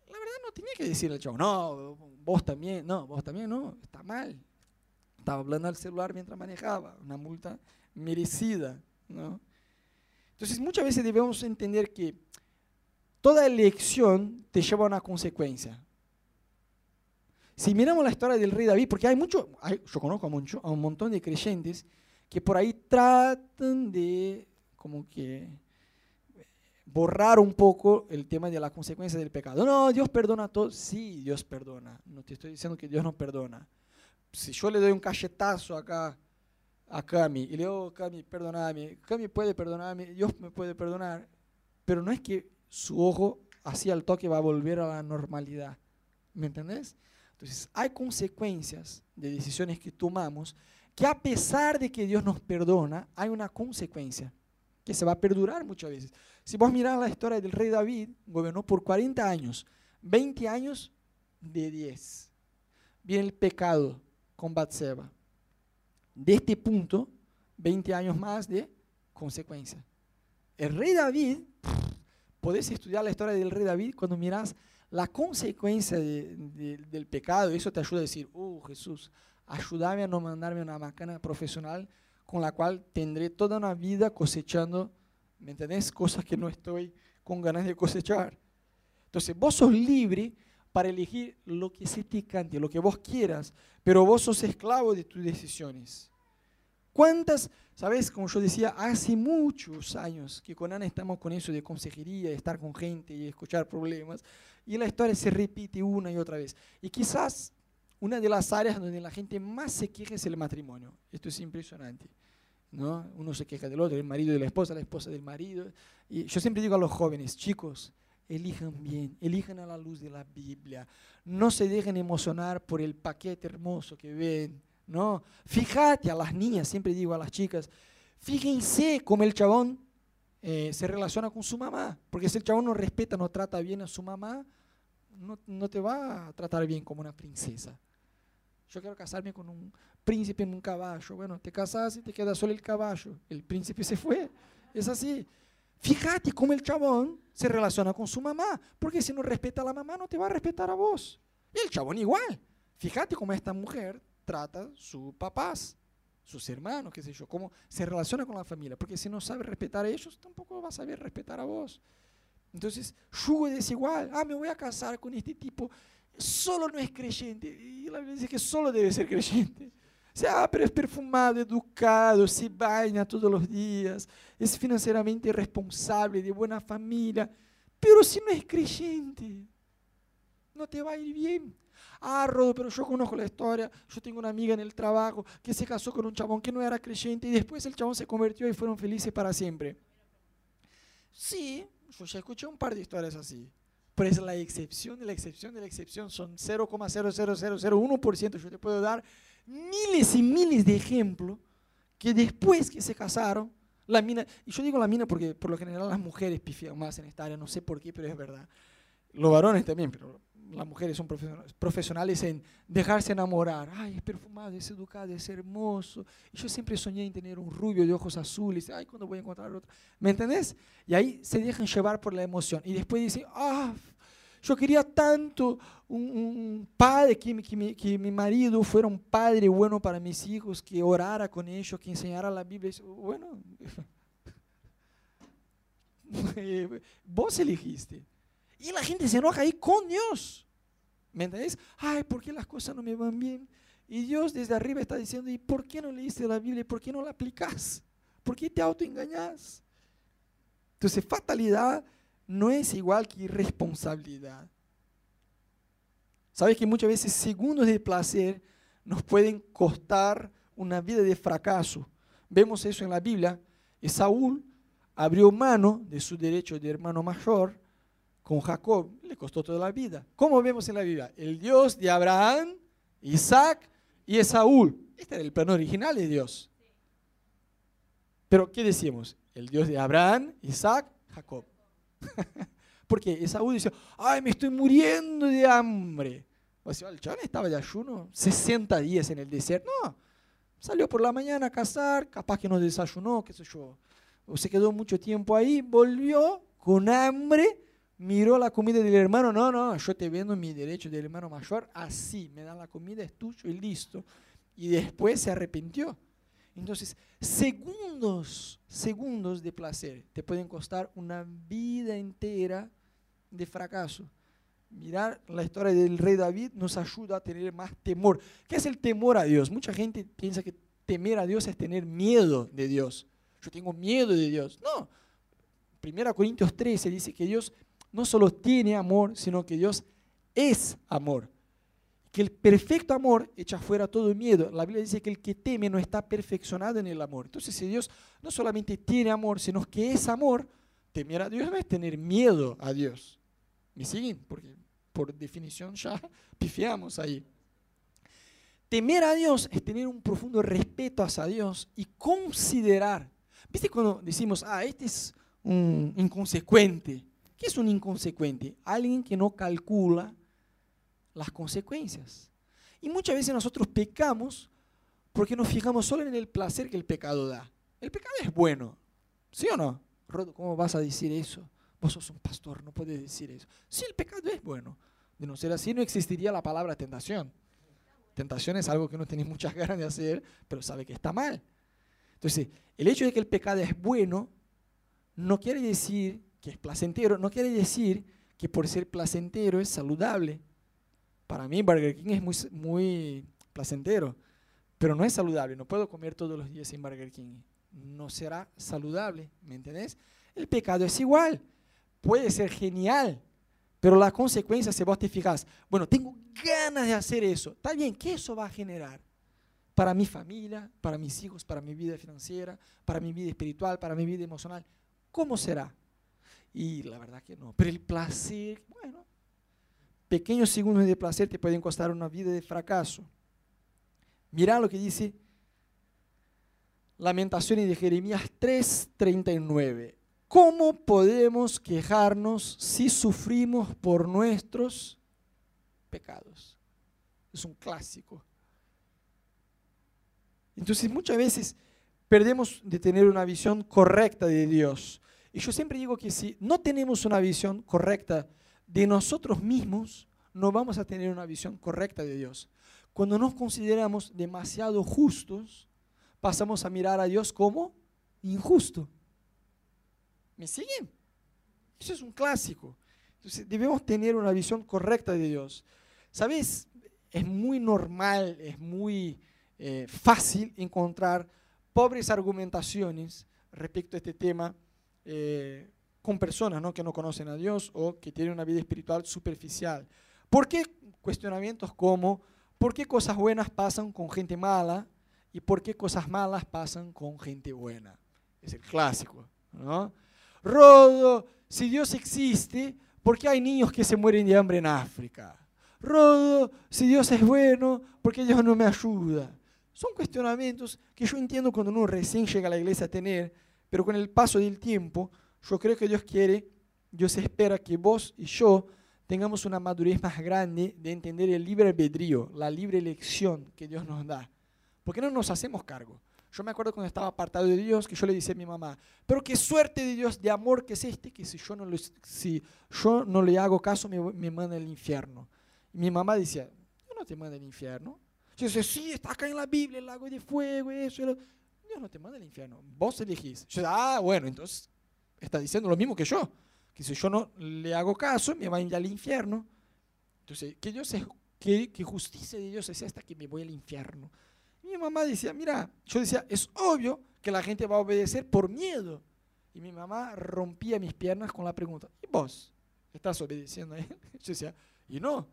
La verdad no tenía que decirle al chavo, no, vos también, no, vos también, no, está mal. Estaba hablando al celular mientras manejaba, una multa merecida, ¿no? Entonces muchas veces debemos entender que toda elección te lleva a una consecuencia. Si miramos la historia del rey David, porque hay mucho, yo conozco a, mucho, a un montón de creyentes que por ahí tratan de como que borrar un poco el tema de la consecuencia del pecado. No, Dios perdona todo. Sí, Dios perdona. No te estoy diciendo que Dios no perdona. Si yo le doy un cachetazo acá a Cami y le digo, Cami, perdóname, Cami puede perdonarme, Dios me puede perdonar, pero no es que su ojo así al toque va a volver a la normalidad. ¿Me entendés? Entonces, hay consecuencias de decisiones que tomamos que a pesar de que Dios nos perdona, hay una consecuencia que se va a perdurar muchas veces. Si vos mirás la historia del rey David, gobernó por 40 años, 20 años de 10. Viene el pecado con Batseba. De este punto, 20 años más de consecuencia. El rey David, podés estudiar la historia del rey David cuando mirás la consecuencia del pecado, eso te ayuda a decir, oh Jesús, ayúdame a no mandarme una máquina profesional con la cual tendré toda una vida cosechando, ¿me entendés? Cosas que no estoy con ganas de cosechar. Entonces, vos sos libre para elegir lo que se te cante, lo que vos quieras, pero vos sos esclavo de tus decisiones. ¿Cuántas, sabes, como yo decía, hace muchos años que con Ana estamos con eso de consejería, estar con gente y escuchar problemas, y la historia se repite una y otra vez. Y quizás una de las áreas donde la gente más se queja es el matrimonio. Esto es impresionante. ¿no? Uno se queja del otro, el marido de la esposa, la esposa del marido. Y yo siempre digo a los jóvenes, chicos, elijan bien, elijan a la luz de la Biblia. No se dejen emocionar por el paquete hermoso que ven. No, fíjate a las niñas, siempre digo a las chicas, fíjense cómo el chabón eh, se relaciona con su mamá. Porque si el chabón no respeta, no trata bien a su mamá, no, no, te va a tratar bien como una princesa. Yo quiero casarme con un príncipe en un caballo. Bueno, te casas y te queda solo el caballo. El príncipe se fue. Es así. Fíjate cómo el chabón se relaciona con su mamá. Porque si no respeta a la mamá, no te va a respetar a vos. El chabón igual. Fíjate cómo esta mujer trata sus papás, sus hermanos, qué sé yo, cómo se relaciona con la familia. Porque si no sabe respetar a ellos, tampoco va a saber respetar a vos. Entonces, yugo desigual. Ah, me voy a casar con este tipo. Solo no es creyente. Y la Biblia dice que solo debe ser creyente. O sea, ah, pero es perfumado, educado, se baña todos los días, es financieramente responsable, de buena familia. Pero si no es creyente, no te va a ir bien. Ah, Rodo, pero yo conozco la historia. Yo tengo una amiga en el trabajo que se casó con un chabón que no era creyente y después el chabón se convirtió y fueron felices para siempre. Sí, yo ya escuché un par de historias así. Pero es la excepción de la excepción de la excepción. Son 0,00001%. Yo te puedo dar miles y miles de ejemplos que después que se casaron, la mina, y yo digo la mina porque por lo general las mujeres pifian más en esta área, no sé por qué, pero es verdad. Los varones también, pero las mujeres son profesionales en dejarse enamorar. Ay, es perfumado, es educado, es hermoso. Y yo siempre soñé en tener un rubio de ojos azules. Ay, ¿cuándo voy a encontrar otro? ¿Me entendés? Y ahí se dejan llevar por la emoción. Y después dicen, ah, yo quería tanto un, padre, que, que, que, mi marido fuera un padre bueno para mis hijos, que orara con ellos, que enseñara la Biblia. Bueno, [LAUGHS] vos elegiste. Y la gente se enoja ahí con Dios. ¿Me entendéis? Ay, ¿por qué las cosas no me van bien? Y Dios desde arriba está diciendo, ¿y por qué no leíste la Biblia? ¿Por qué no la aplicas? ¿Por qué te autoengañas? Entonces, fatalidad no es igual que irresponsabilidad. Sabes que muchas veces segundos de placer nos pueden costar una vida de fracaso. Vemos eso en la Biblia. Y Saúl abrió mano de su derecho de hermano mayor con Jacob, le costó toda la vida. ¿Cómo vemos en la Biblia? El Dios de Abraham, Isaac y Esaú. Este era el plano original de Dios. Pero, ¿qué decimos? El Dios de Abraham, Isaac, Jacob. [LAUGHS] Porque Esaú dice, ay, me estoy muriendo de hambre. O sea, el chaval estaba de ayuno 60 días en el desierto. No, salió por la mañana a cazar, capaz que no desayunó, qué sé yo. O se quedó mucho tiempo ahí, volvió con hambre, miró la comida del hermano. No, no, yo te vendo mi derecho del hermano mayor así, me dan la comida, es tuyo y listo. Y después se arrepintió. Entonces, segundos, segundos de placer te pueden costar una vida entera de fracaso. Mirar la historia del rey David nos ayuda a tener más temor. ¿Qué es el temor a Dios? Mucha gente piensa que temer a Dios es tener miedo de Dios. Yo tengo miedo de Dios. No. 1 Corintios 13 dice que Dios no solo tiene amor, sino que Dios es amor. Que el perfecto amor echa fuera todo miedo. La Biblia dice que el que teme no está perfeccionado en el amor. Entonces, si Dios no solamente tiene amor, sino que es amor, temer a Dios no es tener miedo a Dios. ¿Me siguen? Porque por definición ya [LAUGHS] pifiamos ahí. Temer a Dios es tener un profundo respeto hacia Dios y considerar. ¿Viste cuando decimos, ah, este es un inconsecuente? ¿Qué es un inconsecuente? Alguien que no calcula las consecuencias. Y muchas veces nosotros pecamos porque nos fijamos solo en el placer que el pecado da. El pecado es bueno, ¿sí o no? Rodo, ¿cómo vas a decir eso? Vos sos un pastor, no puedes decir eso. Sí, el pecado es bueno. De no ser así, no existiría la palabra tentación. Tentación es algo que no tiene muchas [LAUGHS] ganas de hacer, pero sabe que está mal. Entonces, el hecho de que el pecado es bueno no quiere decir que es placentero, no quiere decir que por ser placentero es saludable. Para mí Burger King es muy, muy placentero, pero no es saludable. No puedo comer todos los días en Burger King. No será saludable, ¿me entendés? El pecado es igual puede ser genial, pero la consecuencia, si vos te fijas, bueno, tengo ganas de hacer eso, está bien, ¿qué eso va a generar? Para mi familia, para mis hijos, para mi vida financiera, para mi vida espiritual, para mi vida emocional, ¿cómo será? Y la verdad que no, pero el placer, bueno, pequeños segundos de placer te pueden costar una vida de fracaso. Mira lo que dice Lamentaciones de Jeremías 3:39. ¿Cómo podemos quejarnos si sufrimos por nuestros pecados? Es un clásico. Entonces muchas veces perdemos de tener una visión correcta de Dios. Y yo siempre digo que si no tenemos una visión correcta de nosotros mismos, no vamos a tener una visión correcta de Dios. Cuando nos consideramos demasiado justos, pasamos a mirar a Dios como injusto. ¿Me siguen? Eso es un clásico. Entonces debemos tener una visión correcta de Dios. ¿Sabes? Es muy normal, es muy eh, fácil encontrar pobres argumentaciones respecto a este tema eh, con personas que no conocen a Dios o que tienen una vida espiritual superficial. ¿Por qué cuestionamientos como, ¿por qué cosas buenas pasan con gente mala y por qué cosas malas pasan con gente buena? Es el clásico. Rodo, si Dios existe, ¿por qué hay niños que se mueren de hambre en África? Rodo, si Dios es bueno, ¿por qué Dios no me ayuda? Son cuestionamientos que yo entiendo cuando uno recién llega a la iglesia a tener, pero con el paso del tiempo, yo creo que Dios quiere, Dios espera que vos y yo tengamos una madurez más grande de entender el libre albedrío, la libre elección que Dios nos da. ¿Por qué no nos hacemos cargo? Yo me acuerdo cuando estaba apartado de Dios que yo le decía a mi mamá, pero qué suerte de Dios, de amor que es este, que si yo no, le, yo hago caso me, manda al infierno. Y mi mamá decía, Dios no te manda al infierno. Yo decía, sí, está acá en la Biblia, el lago de fuego, eso. Dios no te manda al infierno, vos elegís. Yo decía, ah, bueno, entonces está diciendo lo mismo que yo, que si yo no le hago caso me va a ir al infierno. Entonces, que Dios es, que, que justicia de Dios es esta que me voy al infierno. Mi mamá decía, mira, yo decía, es obvio que la gente va a obedecer por miedo. Y mi mamá rompía mis piernas con la pregunta, ¿y vos? ¿Estás obedeciendo a él? [LAUGHS] Yo decía, y no.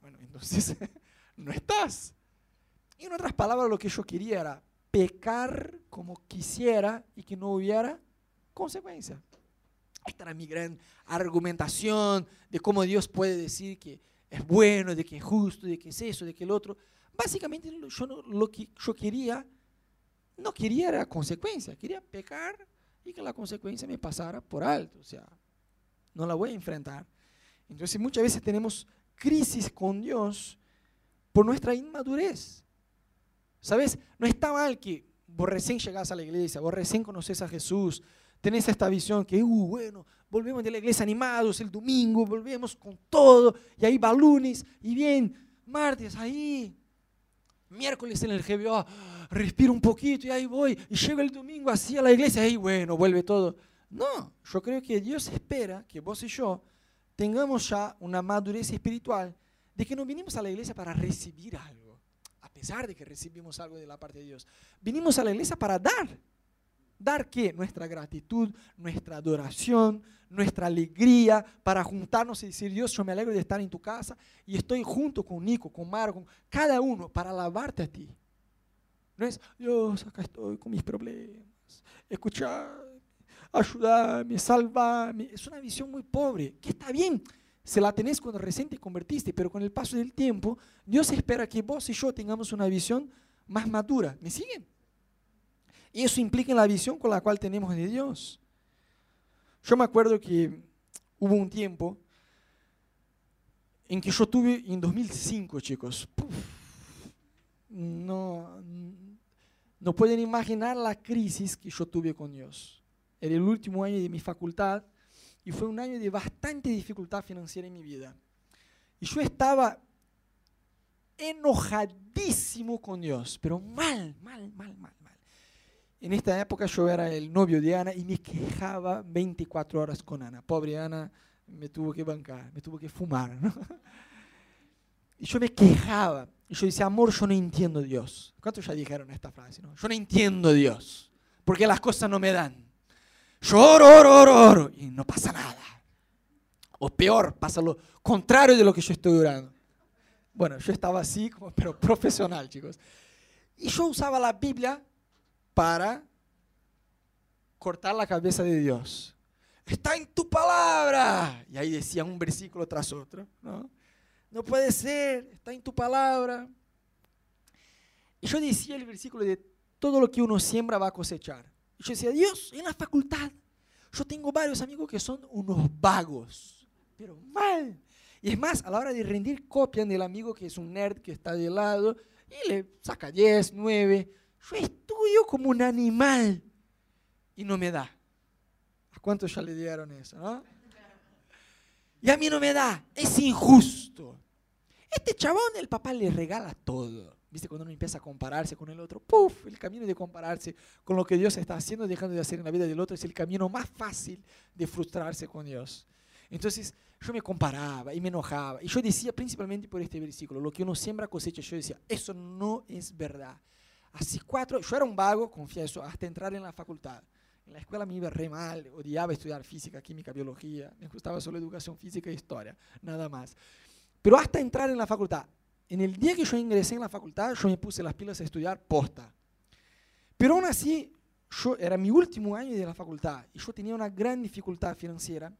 bueno, entonces [LAUGHS] no estás. Y en otras palabras, lo que yo quería era pecar como quisiera y que no hubiera consecuencia. Esta era mi gran argumentación de cómo Dios puede decir que es bueno, de que es justo, de que es eso, de que el otro. Básicamente yo lo que yo quería, no quería la consecuencia, quería pecar y que la consecuencia me pasara por alto. O sea, no la voy a enfrentar. Entonces muchas veces tenemos crisis con Dios por nuestra inmadurez. ¿Sabes? No está mal que vos recién llegás a la iglesia, vos recién conoces a Jesús, tenés esta visión que, uh, bueno, volvemos de la iglesia animados el domingo, volvemos con todo, y ahí va lunes, y bien, martes ahí, miércoles en el GBA, respiro un poquito y ahí voy, y llego el domingo así a la iglesia, y bueno, vuelve todo. No, yo creo que Dios espera que vos y yo tengamos ya una madurez espiritual de que no vinimos a la iglesia para recibir algo, pesar de que recibimos algo de la parte de Dios. Vinimos a la iglesia para dar. ¿Dar qué? Nuestra gratitud, nuestra adoración, nuestra alegría, para juntarnos y decir, Dios, yo me alegro de estar en tu casa y estoy junto con Nico, con Maro, con cada uno, para alabarte a ti. No es, Dios, acá estoy con mis problemas, escuchar, ayudarme, salvarme. Es una visión muy pobre, que está bien, se la tenés cuando recién te convertiste, pero con el paso del tiempo, Dios espera que vos y yo tengamos una visión más madura. ¿Me siguen? Y eso implica la visión con la cual tenemos de Dios. Yo me acuerdo que hubo un tiempo en que yo tuve, en 2005, chicos, no, no pueden imaginar la crisis que yo tuve con Dios. Era el último año de mi facultad y fue un año de bastante dificultad financiera en mi vida. Y yo estaba enojadísimo con Dios, pero mal, mal, mal, mal, mal. En esta época yo era el novio de Ana y me quejaba 24 horas con Ana. Pobre Ana me tuvo que bancar, me tuvo que fumar. [LAUGHS] Y yo me quejaba. Y yo decía, amor, yo no entiendo a Dios. ¿Cuántos ya dijeron esta frase? No? Yo no entiendo a Dios, porque las cosas no me dan. Yo oro, oro, oro, y no pasa nada. O peor, pasa lo contrario de lo que yo estoy orando. Bueno, yo estaba así, [LAUGHS] pero profesional, chicos. Y yo usaba la Biblia para cortar la cabeza de Dios. Está en tu palabra. Y ahí decía un versículo tras otro. No, no puede ser, está en tu palabra. Y yo decía el versículo de todo lo que uno siembra va a cosechar. Yo decía, Dios, en la facultad, yo tengo varios amigos que son unos vagos, pero mal. Y es más, a la hora de rendir, copian del amigo que es un nerd que está de lado y le saca 10, 9. Yo estudio como un animal y no me da. ¿A cuántos ya le dieron eso? No? Y a mí no me da. Es injusto. Este chabón, el papá le regala todo. ¿Viste? Cuando uno empieza a compararse con el otro, ¡puf! El camino de compararse con lo que Dios está haciendo, dejando de hacer en la vida del otro, es el camino más fácil de frustrarse con Dios. Entonces, yo me comparaba y me enojaba. Y yo decía, principalmente por este versículo, lo que uno siembra cosecha. Yo decía, eso no es verdad. Así cuatro, yo era un vago, confieso, hasta entrar en la facultad. En la escuela me iba re mal, odiaba estudiar física, química, biología, me gustaba solo educación física e historia, nada más. Pero hasta entrar en la facultad, en el día que yo ingresé en la facultad, yo me puse las pilas a estudiar posta. Pero aún así, yo, era mi último año de la facultad y yo tenía una gran dificultad financiera.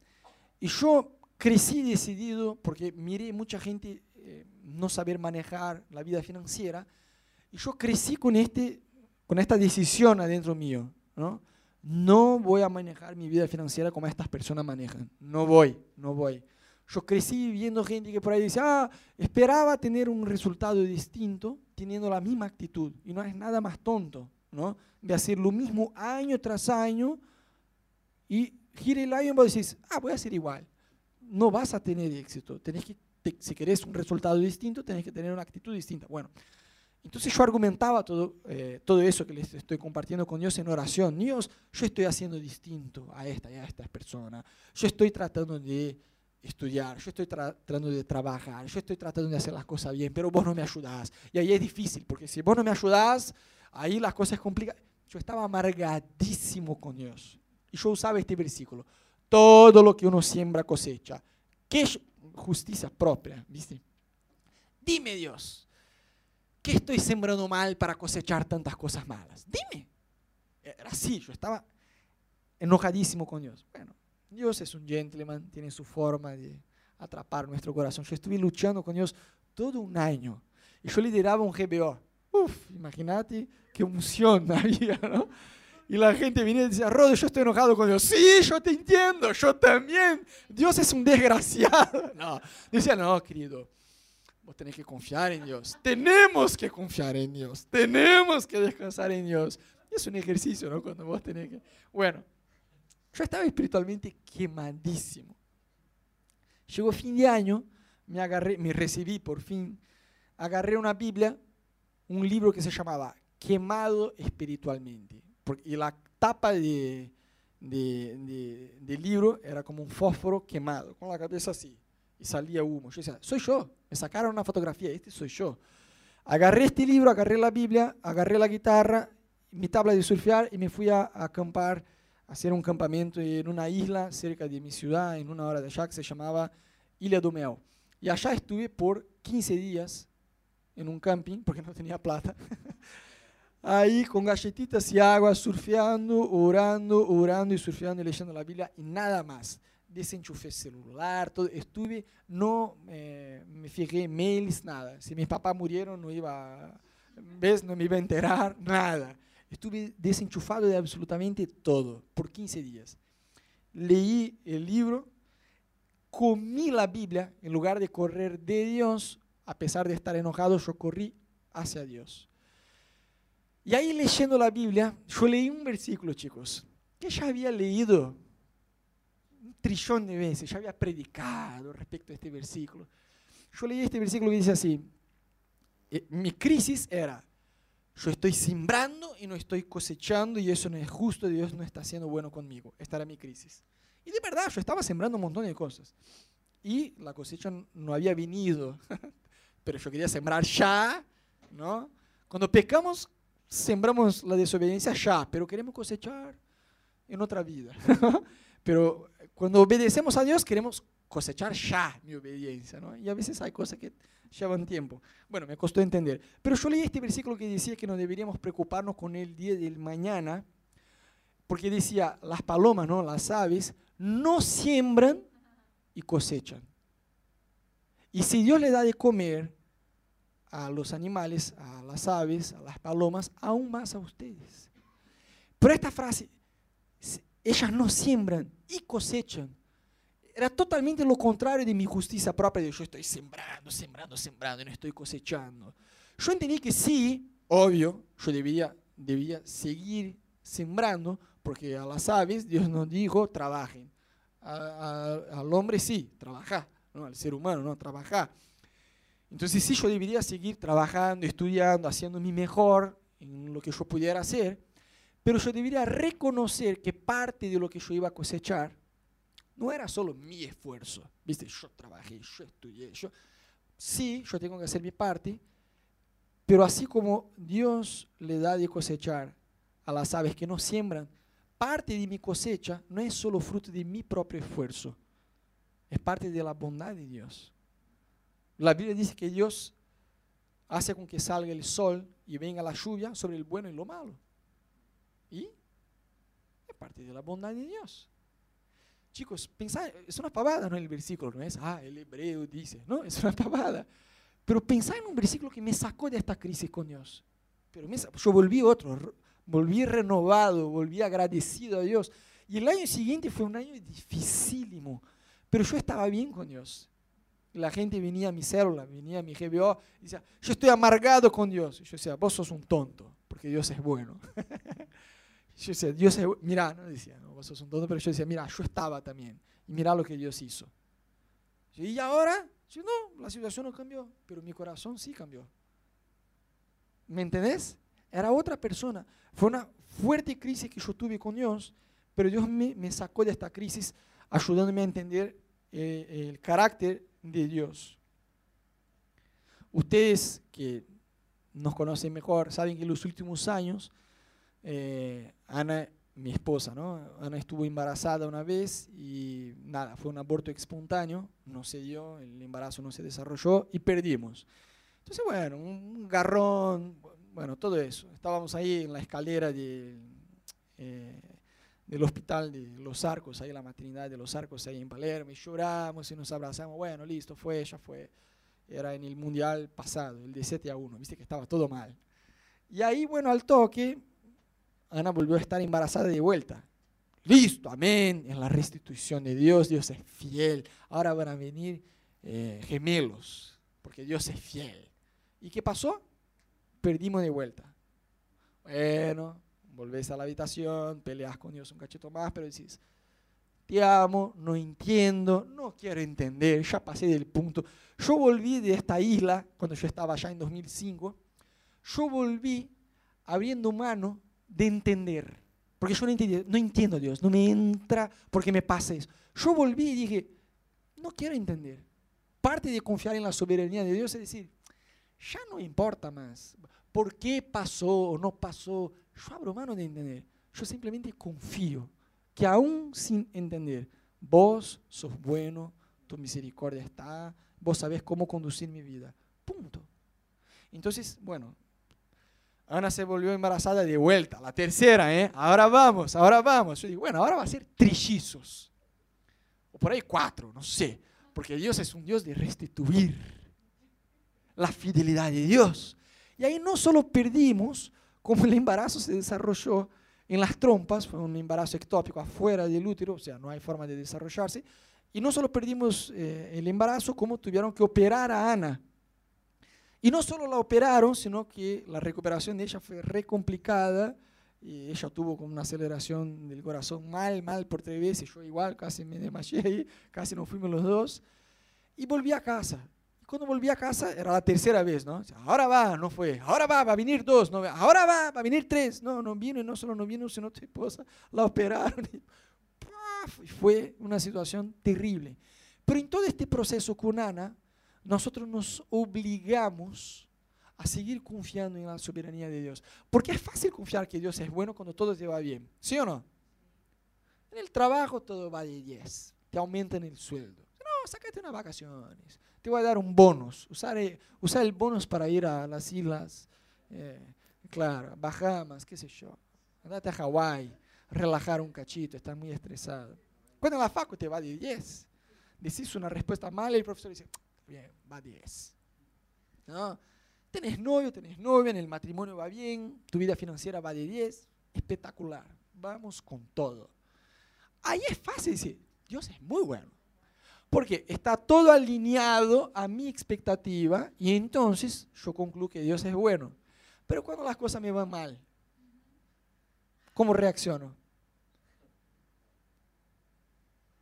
Y yo crecí decidido, porque miré mucha gente eh, no saber manejar la vida financiera, y yo crecí con, este, con esta decisión adentro mío. ¿no? no voy a manejar mi vida financiera como estas personas manejan. No voy, no voy. Yo crecí viendo gente que por ahí dice, ah, esperaba tener un resultado distinto teniendo la misma actitud. Y no es nada más tonto, ¿no? De hacer lo mismo año tras año y gira el año y vos decís, ah, voy a hacer igual. No vas a tener éxito. Tenés que, si querés un resultado distinto, tenés que tener una actitud distinta. Bueno, entonces yo argumentaba todo, eh, todo eso que les estoy compartiendo con Dios en oración. Dios, yo estoy haciendo distinto a esta y a estas personas. Yo estoy tratando de estudiar, yo estoy tratando de trabajar, yo estoy tratando de hacer las cosas bien, pero vos no me ayudás. Y ahí es difícil, porque si vos no me ayudás, ahí las cosas complican. Yo estaba amargadísimo con Dios. Y yo usaba este versículo. Todo lo que uno siembra cosecha. ¿Qué justicia propia? ¿Viste? Dime Dios, ¿qué estoy sembrando mal para cosechar tantas cosas malas? Dime. Era así, yo estaba enojadísimo con Dios. Bueno, Dios es un gentleman, tiene su forma de atrapar nuestro corazón. Yo estuve luchando con Dios todo un año y yo lideraba un GBO. Uf, imagínate qué unción [LAUGHS] había, ¿no? Y la gente venía y decía, Rod, yo estoy enojado con Dios. Sí, yo te entiendo, yo también. Dios es un desgraciado. [LAUGHS] No, decía, no, querido, vos tenés que confiar en Dios. Tenemos que confiar en Dios. Tenemos que descansar en Dios. es un ejercicio, ¿no? Cuando vos tenés que... Bueno, yo estaba espiritualmente quemadísimo. Llegó fin de año, me agarré, me recibí por fin, agarré una Biblia, un libro que se llamaba Quemado espiritualmente y la tapa de, del libro era como un fósforo quemado, con la cabeza así, y salía humo. Yo decía, soy yo, me sacaron una fotografía, este soy yo. Agarré este libro, agarré la Biblia, agarré la guitarra, mi tabla de surfear y me fui a, acampar, a hacer un campamento en una isla cerca de mi ciudad, en una hora de allá, que se llamaba Ilha do Mel. Y allá estuve por 15 días en un camping, porque no tenía plata. [LAUGHS] ahí con galletitas y agua, surfeando, orando, orando y surfeando y leyendo la Biblia y nada más. Desenchufé celular, todo. estuve, no eh, me fijé mails, nada. Si mis papás murieron, no iba, ¿ves? No me iba a enterar, nada. Estuve desenchufado de absolutamente todo por 15 días. Leí el libro, comí la Biblia, en lugar de correr de Dios, a pesar de estar enojado, yo corrí hacia Dios. Y ahí leyendo la Biblia, yo leí un versículo, chicos, que ya había leído un trillón de veces, ya había predicado respecto a este versículo. Yo leí este versículo que dice así, eh, mi crisis era, yo estoy sembrando y no estoy cosechando y eso no es justo, Dios no está siendo bueno conmigo. Esta era mi crisis. Y de verdad, yo estaba sembrando un montón de cosas. Y la cosecha no había venido, [LAUGHS] pero yo quería sembrar ya, ¿no? Cuando pecamos, sembramos la desobediencia ya, pero queremos cosechar en otra vida. [LAUGHS] pero cuando obedecemos a Dios, queremos cosechar ya mi obediencia, ¿no? Y a veces hay cosas que llevan tiempo. Bueno, me costó entender. Pero yo leí este versículo que decía que no deberíamos preocuparnos con el día del mañana, porque decía, las palomas, ¿no? Las aves, no siembran y cosechan. Y si Dios le da de comer a los animales, a las aves, a las palomas, aún más a ustedes. Pero esta frase, ellas no siembran y cosechan, era totalmente lo contrario de mi justicia propia, de yo estoy sembrando, sembrando, sembrando y no estoy cosechando. Yo entendí que sí, obvio, yo debía, debía seguir sembrando, porque a las aves Dios nos dijo, trabajen. al hombre sí, trabajar, ¿no? al ser humano, no, trabajar. Entonces sí, yo debería seguir trabajando, estudiando, haciendo mi mejor en lo que yo pudiera hacer, pero yo debería reconocer que parte de lo que yo iba a cosechar no era solo mi esfuerzo, ¿viste? Yo trabajé, yo estudié, yo... Sí, yo tengo que hacer mi parte, pero así como Dios le da de cosechar a las aves que no siembran, parte de mi cosecha no es solo fruto de mi propio esfuerzo, es parte de la bondad de Dios. La Biblia dice que Dios hace con que salga el sol y venga la lluvia sobre el bueno y lo malo. Y es parte de la bondad de Dios. Chicos, pensad, es una pavada, ¿no? El versículo, no es, ah, el hebreo dice, no, [LAUGHS] es una pavada. Pero pensad en un versículo que me sacó de esta crisis con Dios. Pero yo volví otro, volví renovado, volví agradecido a Dios. Y el año siguiente fue un año dificilísimo, pero yo estaba bien con Dios. La gente venía a mi célula, venía a mi GBO y decía, yo estoy amargado con Dios. Y yo decía, vos sos un tonto, porque Dios es bueno. [LAUGHS] yo decía, Dios es Mira, no decía, no, vos sos un tonto, pero yo decía, mira, yo estaba también. Y mira lo que Dios hizo. Y ahora, yo, no, la situación no cambió, pero mi corazón sí cambió. ¿Me entendés? Era otra persona. Fue una fuerte crisis que yo tuve con Dios, pero Dios me, me sacó de esta crisis ayudándome a entender eh, el carácter de Dios. Ustedes que nos conocen mejor saben que en los últimos años, eh, Ana, mi esposa, ¿no? Ana estuvo embarazada una vez y nada, fue un aborto espontáneo, no se dio, el embarazo no se desarrolló y perdimos. Entonces, bueno, un garrón, bueno, todo eso. Estábamos ahí en la escalera de, eh, del hospital de Los Arcos, ahí la maternidad de Los Arcos, ahí en Palermo, y lloramos y nos abrazamos, bueno, listo, fue, ya fue. Era en el mundial pasado, el de 7 a 1, viste que estaba todo mal. Y ahí, bueno, al toque, Ana volvió a estar embarazada de vuelta. Listo, amén. En la restitución de Dios, Dios es fiel. Ahora van a venir eh, gemelos, porque Dios es fiel. ¿Y qué pasó? Perdimos de vuelta. Bueno, volvés a la habitación, peleas con Dios un cachito más, pero decís, te amo, no entiendo, no quiero entender, ya pasé del punto. Yo volví de esta isla, cuando yo estaba allá en 2005, yo volví abriendo mano de entender. Porque yo no, entendí, no entiendo a Dios, no me entra porque me pasa eso. Yo volví y dije, no quiero entender. Parte de confiar en la soberanía de Dios es decir, ya no importa más por qué pasó o no pasó. Yo abro mano de entender. Yo simplemente confío que aún sin entender, vos sos bueno, tu misericordia está, vos sabés cómo conducir mi vida. Punto. Entonces, bueno, Ana se volvió embarazada de vuelta, la tercera, ¿eh? Ahora vamos, ahora vamos. Yo digo, bueno, ahora va a ser trillizos. O por ahí cuatro, no sé. Porque Dios es un Dios de restituir la fidelidad de Dios. Y ahí no solo perdimos, como el embarazo se desarrolló en las trompas, fue un embarazo ectópico afuera del útero, o sea, no hay forma de desarrollarse. Y no solo perdimos eh, el embarazo, como tuvieron que operar a Ana y no solo la operaron, sino que la recuperación de ella fue re complicada. Y ella tuvo como una aceleración del corazón mal, mal por tres veces. Yo igual, casi me desmayé ahí, casi nos fuimos los dos. Y volví a casa. Y cuando volví a casa era la tercera vez, ¿no? Ahora va, no fue. Ahora va, va a venir dos. No, ahora va, va a venir tres. No, no vino y no solo no vino, sino tu esposa la operaron. Y fue una situación terrible. Pero en todo este proceso con Ana, nosotros nos obligamos a seguir confiando en la soberanía de Dios. Porque es fácil confiar que Dios es bueno cuando todo te va bien. ¿Sí o no? En el trabajo todo va de 10. Te aumentan el sueldo. No, sácate unas vacaciones. Te voy a dar un bonus. Usar, usar el bonus para ir a las islas, eh, claro, Bahamas, qué sé yo. Andate a Hawái, relajar un cachito, estar muy estresado. Cuando en la facu te va de 10. Decís una respuesta mala y el profesor dice, bien, va 10. ¿No? Tenés novio, tenés novia, en el matrimonio va bien, tu vida financiera va de 10, espectacular, vamos con todo. Ahí es fácil decir, Dios es muy bueno, porque está todo alineado a mi expectativa y entonces yo concluyo que Dios es bueno. Pero cuando las cosas me van mal, ¿cómo reacciono?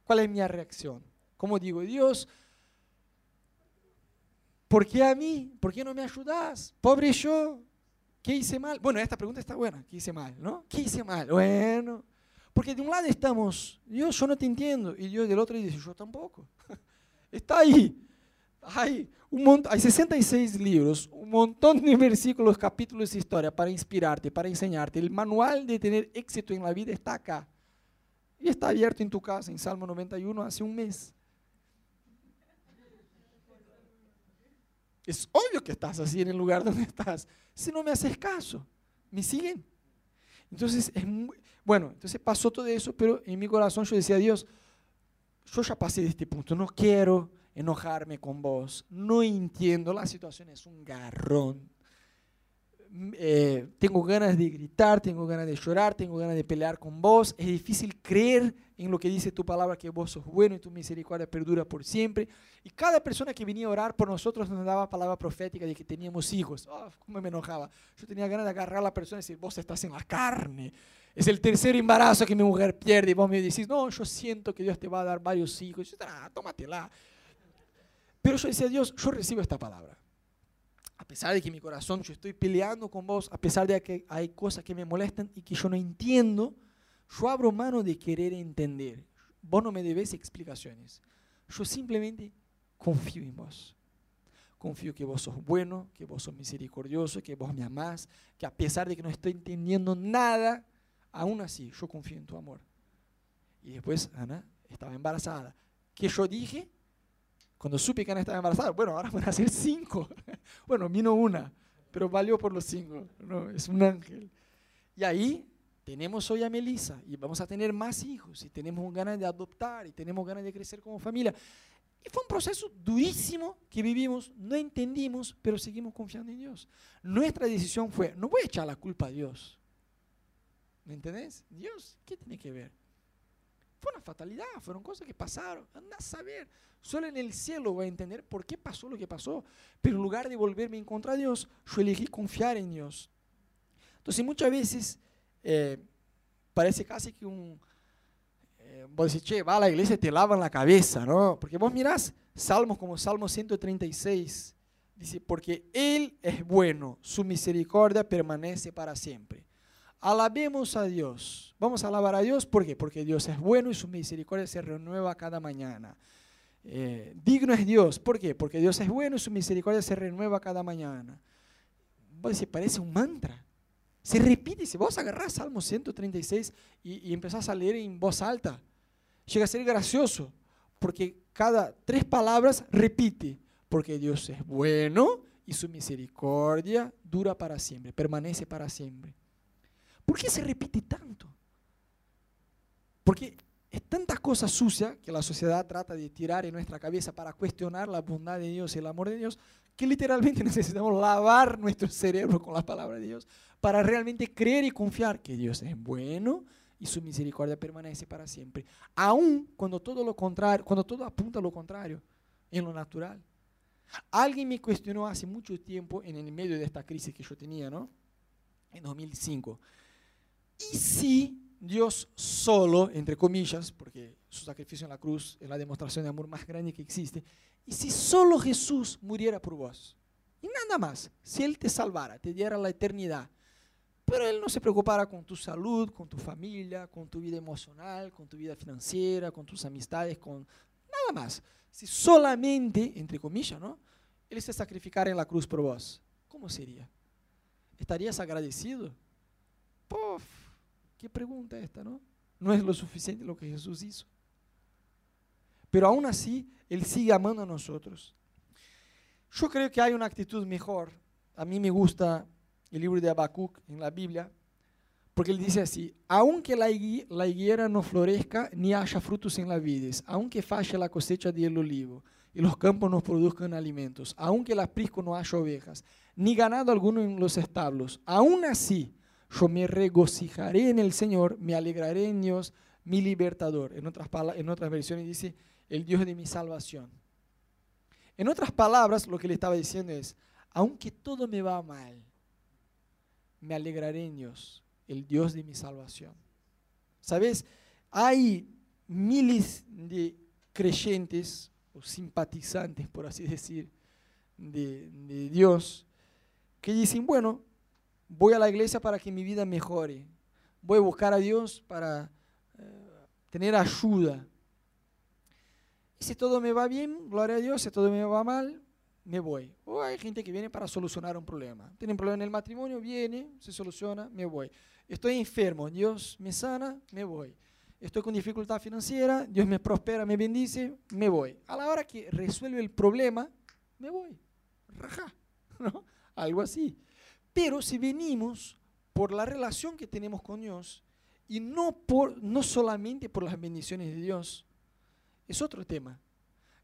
¿Cuál es mi reacción? ¿Cómo digo, Dios, ¿Por qué a mí? ¿Por qué no me ayudas? Pobre yo. ¿Qué hice mal? Bueno, esta pregunta está buena. ¿Qué hice mal? ¿No? ¿Qué hice mal? Bueno, porque de un lado estamos, Dios, yo no te entiendo. Y Dios del otro dice, yo tampoco. [LAUGHS] está ahí. Hay, un hay 66 libros, un montón de versículos, capítulos de historia para inspirarte, para enseñarte. El manual de tener éxito en la vida está acá. Y está abierto en tu casa, en Salmo 91, hace un mes. Es obvio que estás así en el lugar donde estás. Si no me haces caso, ¿me siguen? Entonces, es bueno, entonces pasó todo eso, pero en mi corazón yo decía, Dios, yo ya pasé de este punto, no quiero enojarme con vos, no entiendo, la situación es un garrón, eh, tengo ganas de gritar, tengo ganas de llorar, tengo ganas de pelear con vos. Es difícil creer en lo que dice tu palabra, que vos sos bueno y tu misericordia perdura por siempre. Y cada persona que venía a orar por nosotros nos daba palabra profética de que teníamos hijos. Oh, ¿Cómo me enojaba? Yo tenía ganas de agarrar a la persona y decir, vos estás en la carne. Es el tercer embarazo que mi mujer pierde y vos me decís, no, yo siento que Dios te va a dar varios hijos. Y yo, ah, tómatela. Pero yo decía, Dios, yo recibo esta palabra a pesar de que mi corazón yo estoy peleando con vos, a pesar de que hay cosas que me molestan y que yo no entiendo, yo abro mano de querer entender. Vos no me debes explicaciones. Yo simplemente confío en vos. Confío que vos sos bueno, que vos sos misericordioso, que vos me amás, que a pesar de que no estoy entendiendo nada, aún así yo confío en tu amor. Y después Ana estaba embarazada. ¿Qué yo dije? Cuando supe que Ana estaba embarazada, bueno, ahora van a ser cinco. [LAUGHS] bueno, vino una, pero valió por los cinco. No, es un ángel. Y ahí tenemos hoy a Melissa y vamos a tener más hijos y tenemos ganas de adoptar y tenemos ganas de crecer como familia. Y fue un proceso durísimo que vivimos, no entendimos, pero seguimos confiando en Dios. Nuestra decisión fue, no voy a echar la culpa a Dios. ¿Me entendés? Dios, ¿qué tiene que ver? Fue una fatalidad, fueron cosas que pasaron. Anda a saber. Solo en el cielo voy a entender por qué pasó lo que pasó. Pero en lugar de volverme en contra de Dios, yo elegí confiar en Dios. Entonces muchas veces eh, parece casi que un... Eh, vos decís, che, va a la iglesia y te lavan la cabeza, ¿no? Porque vos mirás salmos como Salmo 136, dice, porque Él es bueno, su misericordia permanece para siempre. Alabemos a Dios. Vamos a alabar a Dios, ¿por qué? Porque Dios es bueno y su misericordia se renueva cada mañana. Eh, digno es Dios, ¿por qué? Porque Dios es bueno y su misericordia se renueva cada mañana. Vos parece un mantra. Se repite, si vos agarrás Salmo 136 y, y empezás a leer en voz alta, llega a ser gracioso, porque cada tres palabras repite, porque Dios es bueno y su misericordia dura para siempre, permanece para siempre. ¿Por qué se repite tanto? Porque es tanta cosa sucia que la sociedad trata de tirar en nuestra cabeza para cuestionar la bondad de Dios y el amor de Dios, que literalmente [LAUGHS] necesitamos lavar nuestro cerebro con la palabra de Dios para realmente creer y confiar que Dios es bueno y su misericordia permanece para siempre, aun cuando todo lo contrario, cuando todo apunta a lo contrario en lo natural. Alguien me cuestionó hace mucho tiempo en el medio de esta crisis que yo tenía, ¿no? En 2005 ¿Y si Dios solo, entre comillas, porque su sacrificio en la cruz es la demostración de amor más grande que existe, y si solo Jesús muriera por vos, y nada más, si Él te salvara, te diera la eternidad, pero Él no se preocupara con tu salud, con tu familia, con tu vida emocional, con tu vida financiera, con tus amistades, con nada más. Si solamente, entre comillas, ¿no? Él se sacrificara en la cruz por vos, ¿cómo sería? ¿Estarías agradecido? Puf, ¿Qué pregunta esta, no? No es lo suficiente lo que Jesús hizo. Pero aún así, Él sigue amando a nosotros. Yo creo que hay una actitud mejor. A mí me gusta el libro de Habacuc en la Biblia, porque él dice así, aunque la, higuera no florezca ni haya frutos en las vides, aunque falle la cosecha del olivo y los campos no produzcan alimentos, aunque el aprisco no haya ovejas, ni ganado alguno en los establos, aún así yo me regocijaré en el Señor, me alegraré en Dios, mi libertador. En otras, en otras versiones dice, el Dios de mi salvación. En otras palabras, lo que le estaba diciendo es, aunque todo me va mal, me alegraré en Dios, el Dios de mi salvación. ¿Sabes? Hay miles de creyentes o simpatizantes, por así decir, de, Dios, que dicen, bueno, voy a la iglesia para que mi vida mejore. Voy a buscar a Dios para eh, tener ayuda. Si todo me va bien, gloria a Dios. Si todo me va mal, me voy. O hay gente que viene para solucionar un problema. Tienen problema en el matrimonio, viene, se soluciona, me voy. Estoy enfermo, Dios me sana, me voy. Estoy con dificultad financiera, Dios me prospera, me bendice, me voy. A la hora que resuelve el problema, me voy. Raja, [LAUGHS] ¿no? Algo así. Pero si venimos por la relación que tenemos con Dios y no, por, no solamente por las bendiciones de Dios, es otro tema.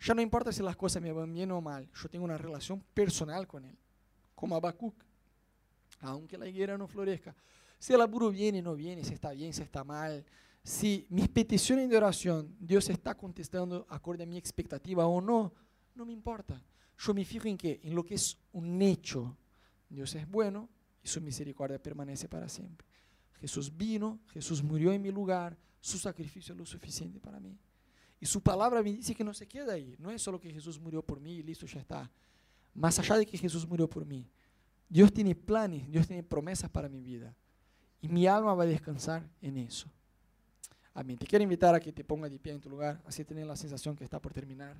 Ya no importa si las cosas me van bien o mal, yo tengo una relación personal con Él, como Habacuc. Aunque la higuera no florezca, si el laburo viene o no viene, si está bien, si está mal, si mis peticiones de oración Dios está contestando acorde a mi expectativa o no, no me importa. Yo me fijo en qué, en lo que es un hecho, Dios es bueno y su misericordia permanece para siempre. Jesús vino, Jesús murió en mi lugar, su sacrificio es lo suficiente para mí. Y su palabra me dice que no se queda ahí. No es solo que Jesús murió por mí y listo, ya está. Más allá de que Jesús murió por mí, Dios tiene planes, Dios tiene promesas para mi vida. Y mi alma va a descansar en eso. Amén. Te quiero invitar a que te pongas de pie en tu lugar, así tener la sensación que está por terminar.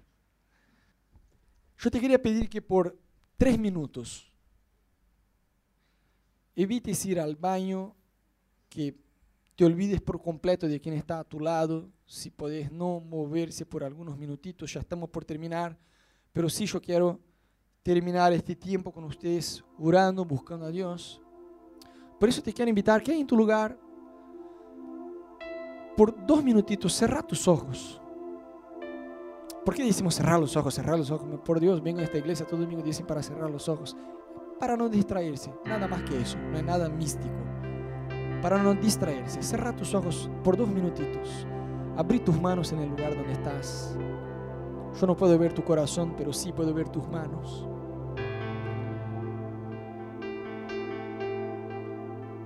Yo te quería pedir que por tres minutos Evites ir al baño, que te olvides por completo de quién está a tu lado, si podés no moverse por algunos minutitos, ya estamos por terminar, pero sí yo quiero terminar este tiempo con ustedes orando, buscando a Dios. Por eso te quiero invitar que en tu lugar, por dos minutitos, cerra tus ojos. ¿Por qué decimos cerrar los ojos, cerrar los ojos? Por Dios, vengo a esta iglesia todo domingo dicen para cerrar los ojos para no distraerse, nada más que eso, no es nada místico. Para no distraerse. Cerra tus ojos por dos minutitos. Abrí tus manos en el lugar donde estás. Yo no puedo ver tu corazón, pero sí puedo ver tus manos.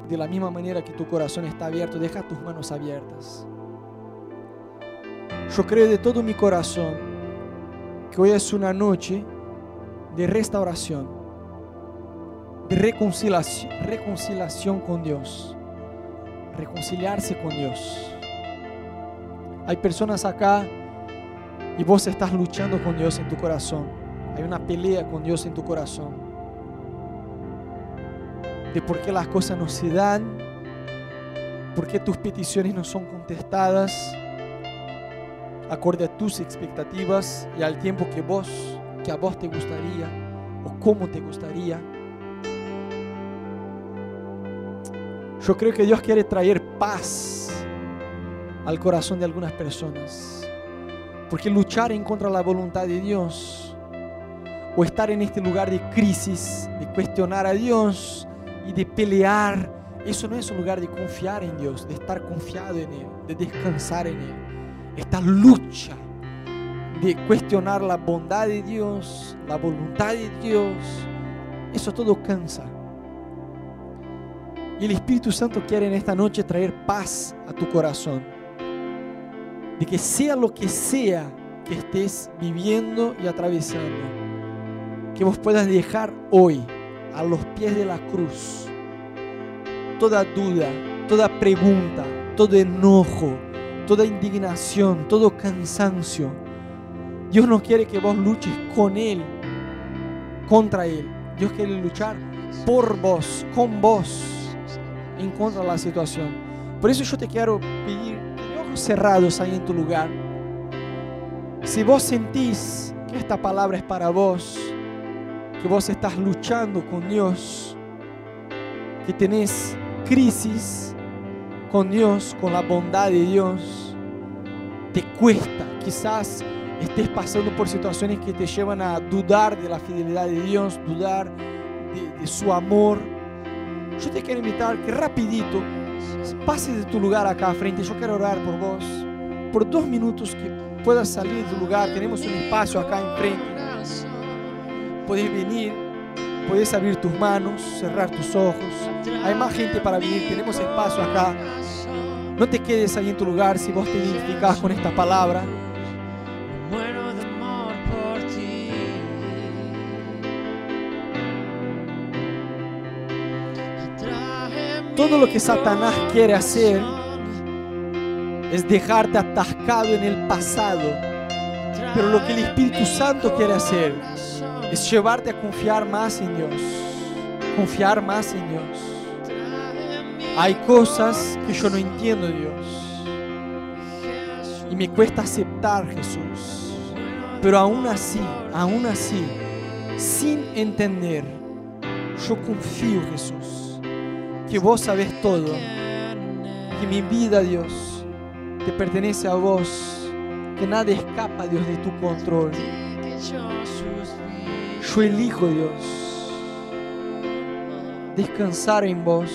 De la misma manera que tu corazón está abierto, deja tus manos abiertas. Yo creo de todo mi corazón que hoy es una noche de restauración, de reconciliación, reconciliación con Dios, reconciliarse con Dios. Hay personas acá y vos estás luchando con Dios en tu corazón. Hay una pelea con Dios en tu corazón. De por qué las cosas no se dan, por qué tus peticiones no son contestadas acorde a tus expectativas y al tiempo que vos, que a vos te gustaría o cómo te gustaría. Yo creo que Dios quiere traer paz al corazón de algunas personas. Porque luchar en contra de la voluntad de Dios o estar en este lugar de crisis, de cuestionar a Dios y de pelear, eso no es un lugar de confiar en Dios, de estar confiado en Él, de descansar en Él. Esta lucha de cuestionar la bondad de Dios, la voluntad de Dios, eso todo cansa. Y el Espíritu Santo quiere en esta noche traer paz a tu corazón. De que sea lo que sea que estés viviendo y atravesando, que vos puedas dejar hoy a los pies de la cruz toda duda, toda pregunta, todo enojo, toda indignación, todo cansancio. Dios no quiere que vos luches con Él, contra Él. Dios quiere luchar por vos, con vos, en contra de la situación. Por eso yo te quiero pedir, ojos cerrados ahí en tu lugar. Si vos sentís que esta palabra es para vos, que vos estás luchando con Dios, que tenés crisis con Dios, con la bondad de Dios, te cuesta, quizás estés pasando por situaciones que te llevan a dudar de la fidelidad de Dios, dudar de su amor. Yo te quiero invitar que rapidito pases de tu lugar acá frente. Yo quiero orar por vos. Por dos minutos que puedas salir de tu lugar. Tenemos un espacio acá enfrente. Puedes venir, puedes abrir tus manos, cerrar tus ojos. Hay más gente para venir. Tenemos espacio acá. No te quedes ahí en tu lugar si vos te identificás con esta palabra. Todo lo que Satanás quiere hacer es dejarte atascado en el pasado. Pero lo que el Espíritu Santo quiere hacer es llevarte a confiar más en Dios. Confiar más en Dios. Hay cosas que yo no entiendo, Dios. Y me cuesta aceptar, Jesús. Pero aún así, aún así, sin entender, yo confío, Jesús, que vos sabés todo. Que mi vida, Dios, te pertenece a vos. Que nada escapa, Dios, de tu control. Yo elijo, Dios, descansar en vos.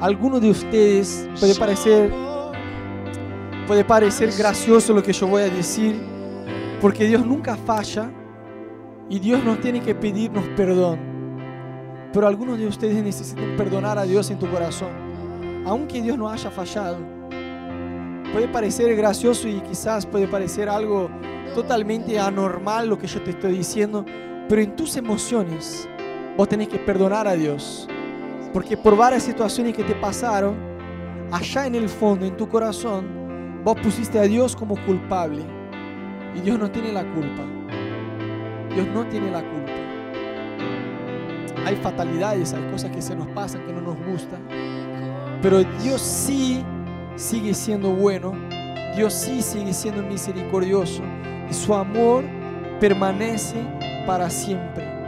Alguno de ustedes puede parecer, puede parecer gracioso lo que yo voy a decir, porque Dios nunca falla y Dios nos tiene que pedirnos perdón. Pero algunos de ustedes necesitan perdonar a Dios en tu corazón, aunque Dios no haya fallado. Puede parecer gracioso y quizás puede parecer algo totalmente anormal lo que yo te estoy diciendo, pero en tus emociones vos tenés que perdonar a Dios. Porque por varias situaciones que te pasaron, allá en el fondo, en tu corazón, vos pusiste a Dios como culpable. Y Dios no tiene la culpa. Dios no tiene la culpa. Hay fatalidades, hay cosas que se nos pasan que no nos gustan. Pero Dios sí sigue siendo bueno. Dios sí sigue siendo misericordioso. Y su amor permanece para siempre.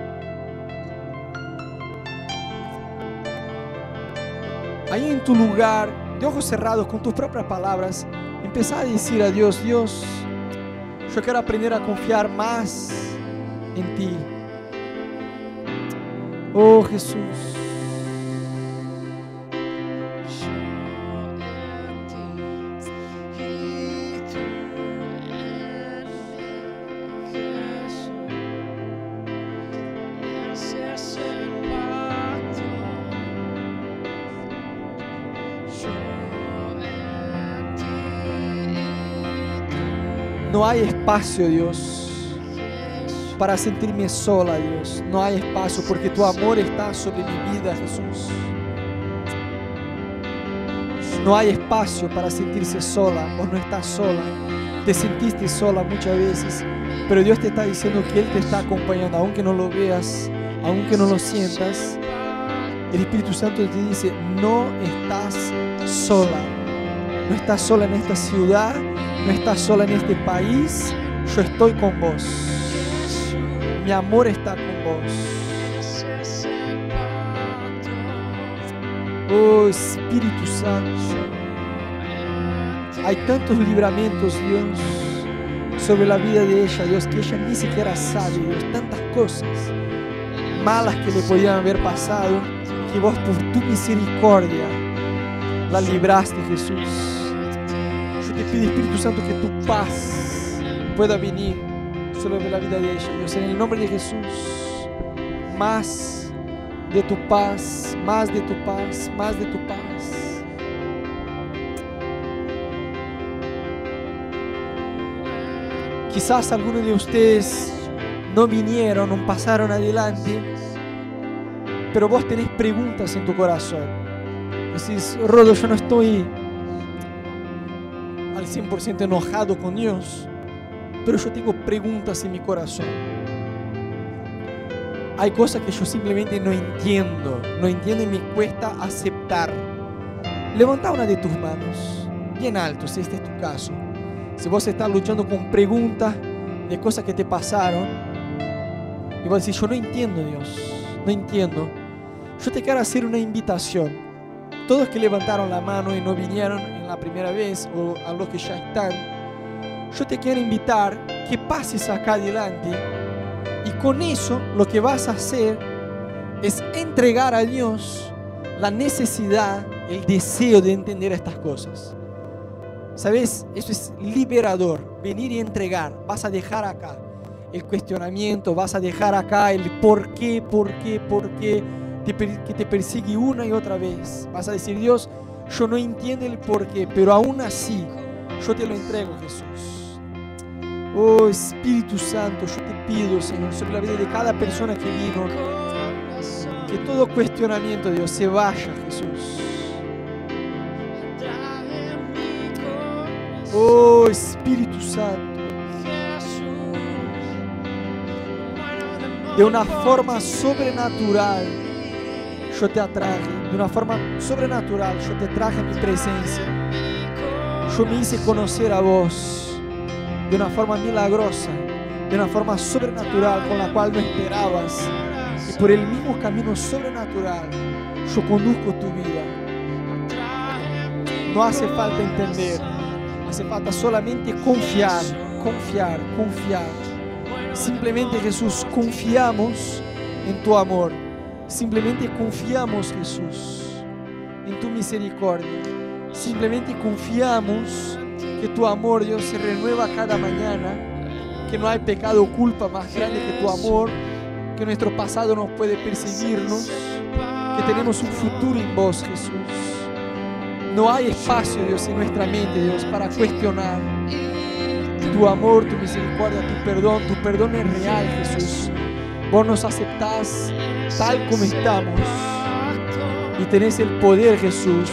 ahí en tu lugar, de ojos cerrados, con tus propias palabras, empezá a decir a Dios, Dios, yo quiero aprender a confiar más en ti. Oh Jesús. No hay espacio, Dios. Para sentirme sola, Dios. No hay espacio porque tu amor está sobre mi vida, Jesús. No hay espacio para sentirse sola o no estás sola. Te sentiste sola muchas veces, pero Dios te está diciendo que Él te está acompañando, aunque no lo veas, aunque no lo sientas. El Espíritu Santo te dice, no estás sola. No estás sola en esta ciudad, no estás sola en este país. Yo estoy con vos. Mi amor está con vos. Oh Espíritu Santo. Hay tantos libramientos, Dios, sobre la vida de ella, Dios, que ella ni siquiera sabe, Dios, tantas cosas malas que le podían haber pasado, que vos por tu misericordia la libraste, Jesús. Yo te pido, Espíritu Santo, que tu paz pueda venir sobre la vida de ella, Dios, en el nombre de Jesús. Más de tu paz, más de tu paz, más de tu paz. Quizás algunos de ustedes no vinieron, no pasaron adelante, pero vos tenés preguntas en tu corazón. Decís, Rodo, yo no estoy al 100% enojado con Dios, pero yo tengo preguntas en mi corazón. Hay cosas que yo simplemente no entiendo, no entiendo y me cuesta aceptar. Levanta una de tus manos, bien alto, si este es tu caso. Si vos estás luchando con preguntas de cosas que te pasaron, y vos yo no entiendo Dios, no entiendo. Yo te quiero hacer una invitación. Todos que levantaron la mano y no vinieron en la primera vez, o a los que ya están, yo te quiero invitar que pases acá adelante y con eso lo que vas a hacer es entregar a Dios la necesidad, el deseo de entender estas cosas. ¿Sabes? Eso es liberador. Venir y entregar. Vas a dejar acá el cuestionamiento, vas a dejar acá el por qué, por qué, por qué, que te persigue una y otra vez. Vas a decir, Dios, yo no entiendo el por qué, pero aún así yo te lo entrego, Jesús. Oh Espíritu Santo, yo te pido, Señor, sobre la vida de cada persona que vino, que todo cuestionamiento, Dios, se vaya, Jesús. Oh Espíritu Santo, de una forma sobrenatural, yo te atraje, de una forma sobrenatural, yo te traje a mi presencia. Yo me hice conocer a vos de una forma milagrosa, de una forma sobrenatural con la cual no esperabas. Y por el mismo camino sobrenatural, yo conduzco tu vida. No hace falta entender, hace falta solamente confiar, confiar, confiar. Simplemente Jesús, confiamos en tu amor. Simplemente confiamos Jesús en tu misericordia. Simplemente confiamos que tu amor, Dios, se renueva cada mañana, que no hay pecado o culpa más grande que tu amor, que nuestro pasado no puede perseguirnos, que tenemos un futuro en vos, Jesús. No hay espacio, Dios, en nuestra mente, Dios, para cuestionar tu amor, tu misericordia, tu perdón. Tu perdón es real, Jesús. Vos nos aceptás tal como estamos y tenés el poder, Jesús,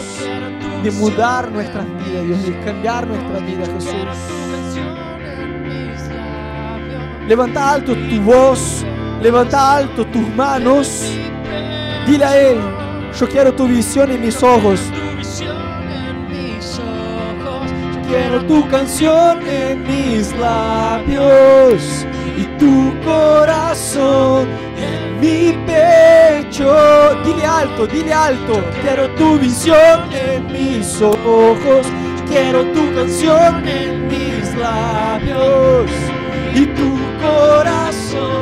de mudar nuestras vidas, Dios, de cambiar nuestra vida, Jesús. Levanta alto tu voz, levanta alto tus manos. Dile a Él, yo quiero tu visión en mis ojos. Quiero tu canción en mis labios y tu corazón en mi pecho. Dile alto, dile alto. Quiero tu visión en mis ojos. Quiero tu canción en mis labios y tu corazón.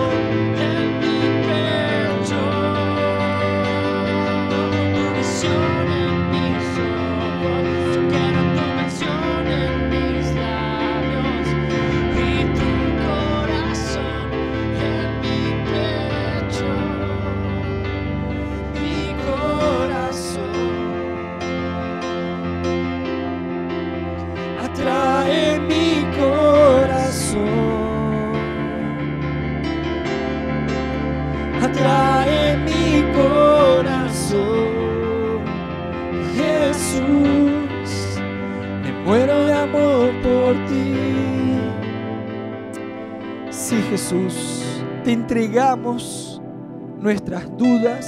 Jesús, te entregamos nuestras dudas,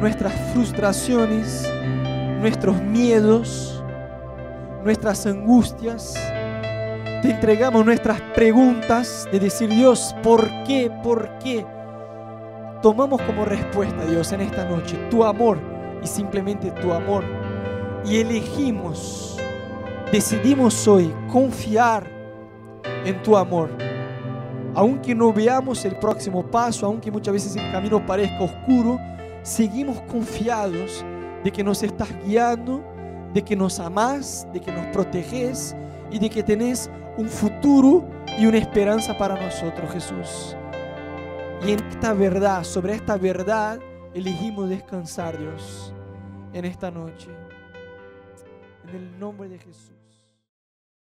nuestras frustraciones, nuestros miedos, nuestras angustias. Te entregamos nuestras preguntas de decir, Dios, ¿por qué? ¿Por qué? Tomamos como respuesta, Dios, en esta noche tu amor y simplemente tu amor. Y elegimos, decidimos hoy confiar en tu amor. Aunque no veamos el próximo paso, aunque muchas veces el camino parezca oscuro, seguimos confiados de que nos estás guiando, de que nos amás, de que nos proteges y de que tenés un futuro y una esperanza para nosotros, Jesús. Y en esta verdad, sobre esta verdad, elegimos descansar, Dios, en esta noche. En el nombre de Jesús.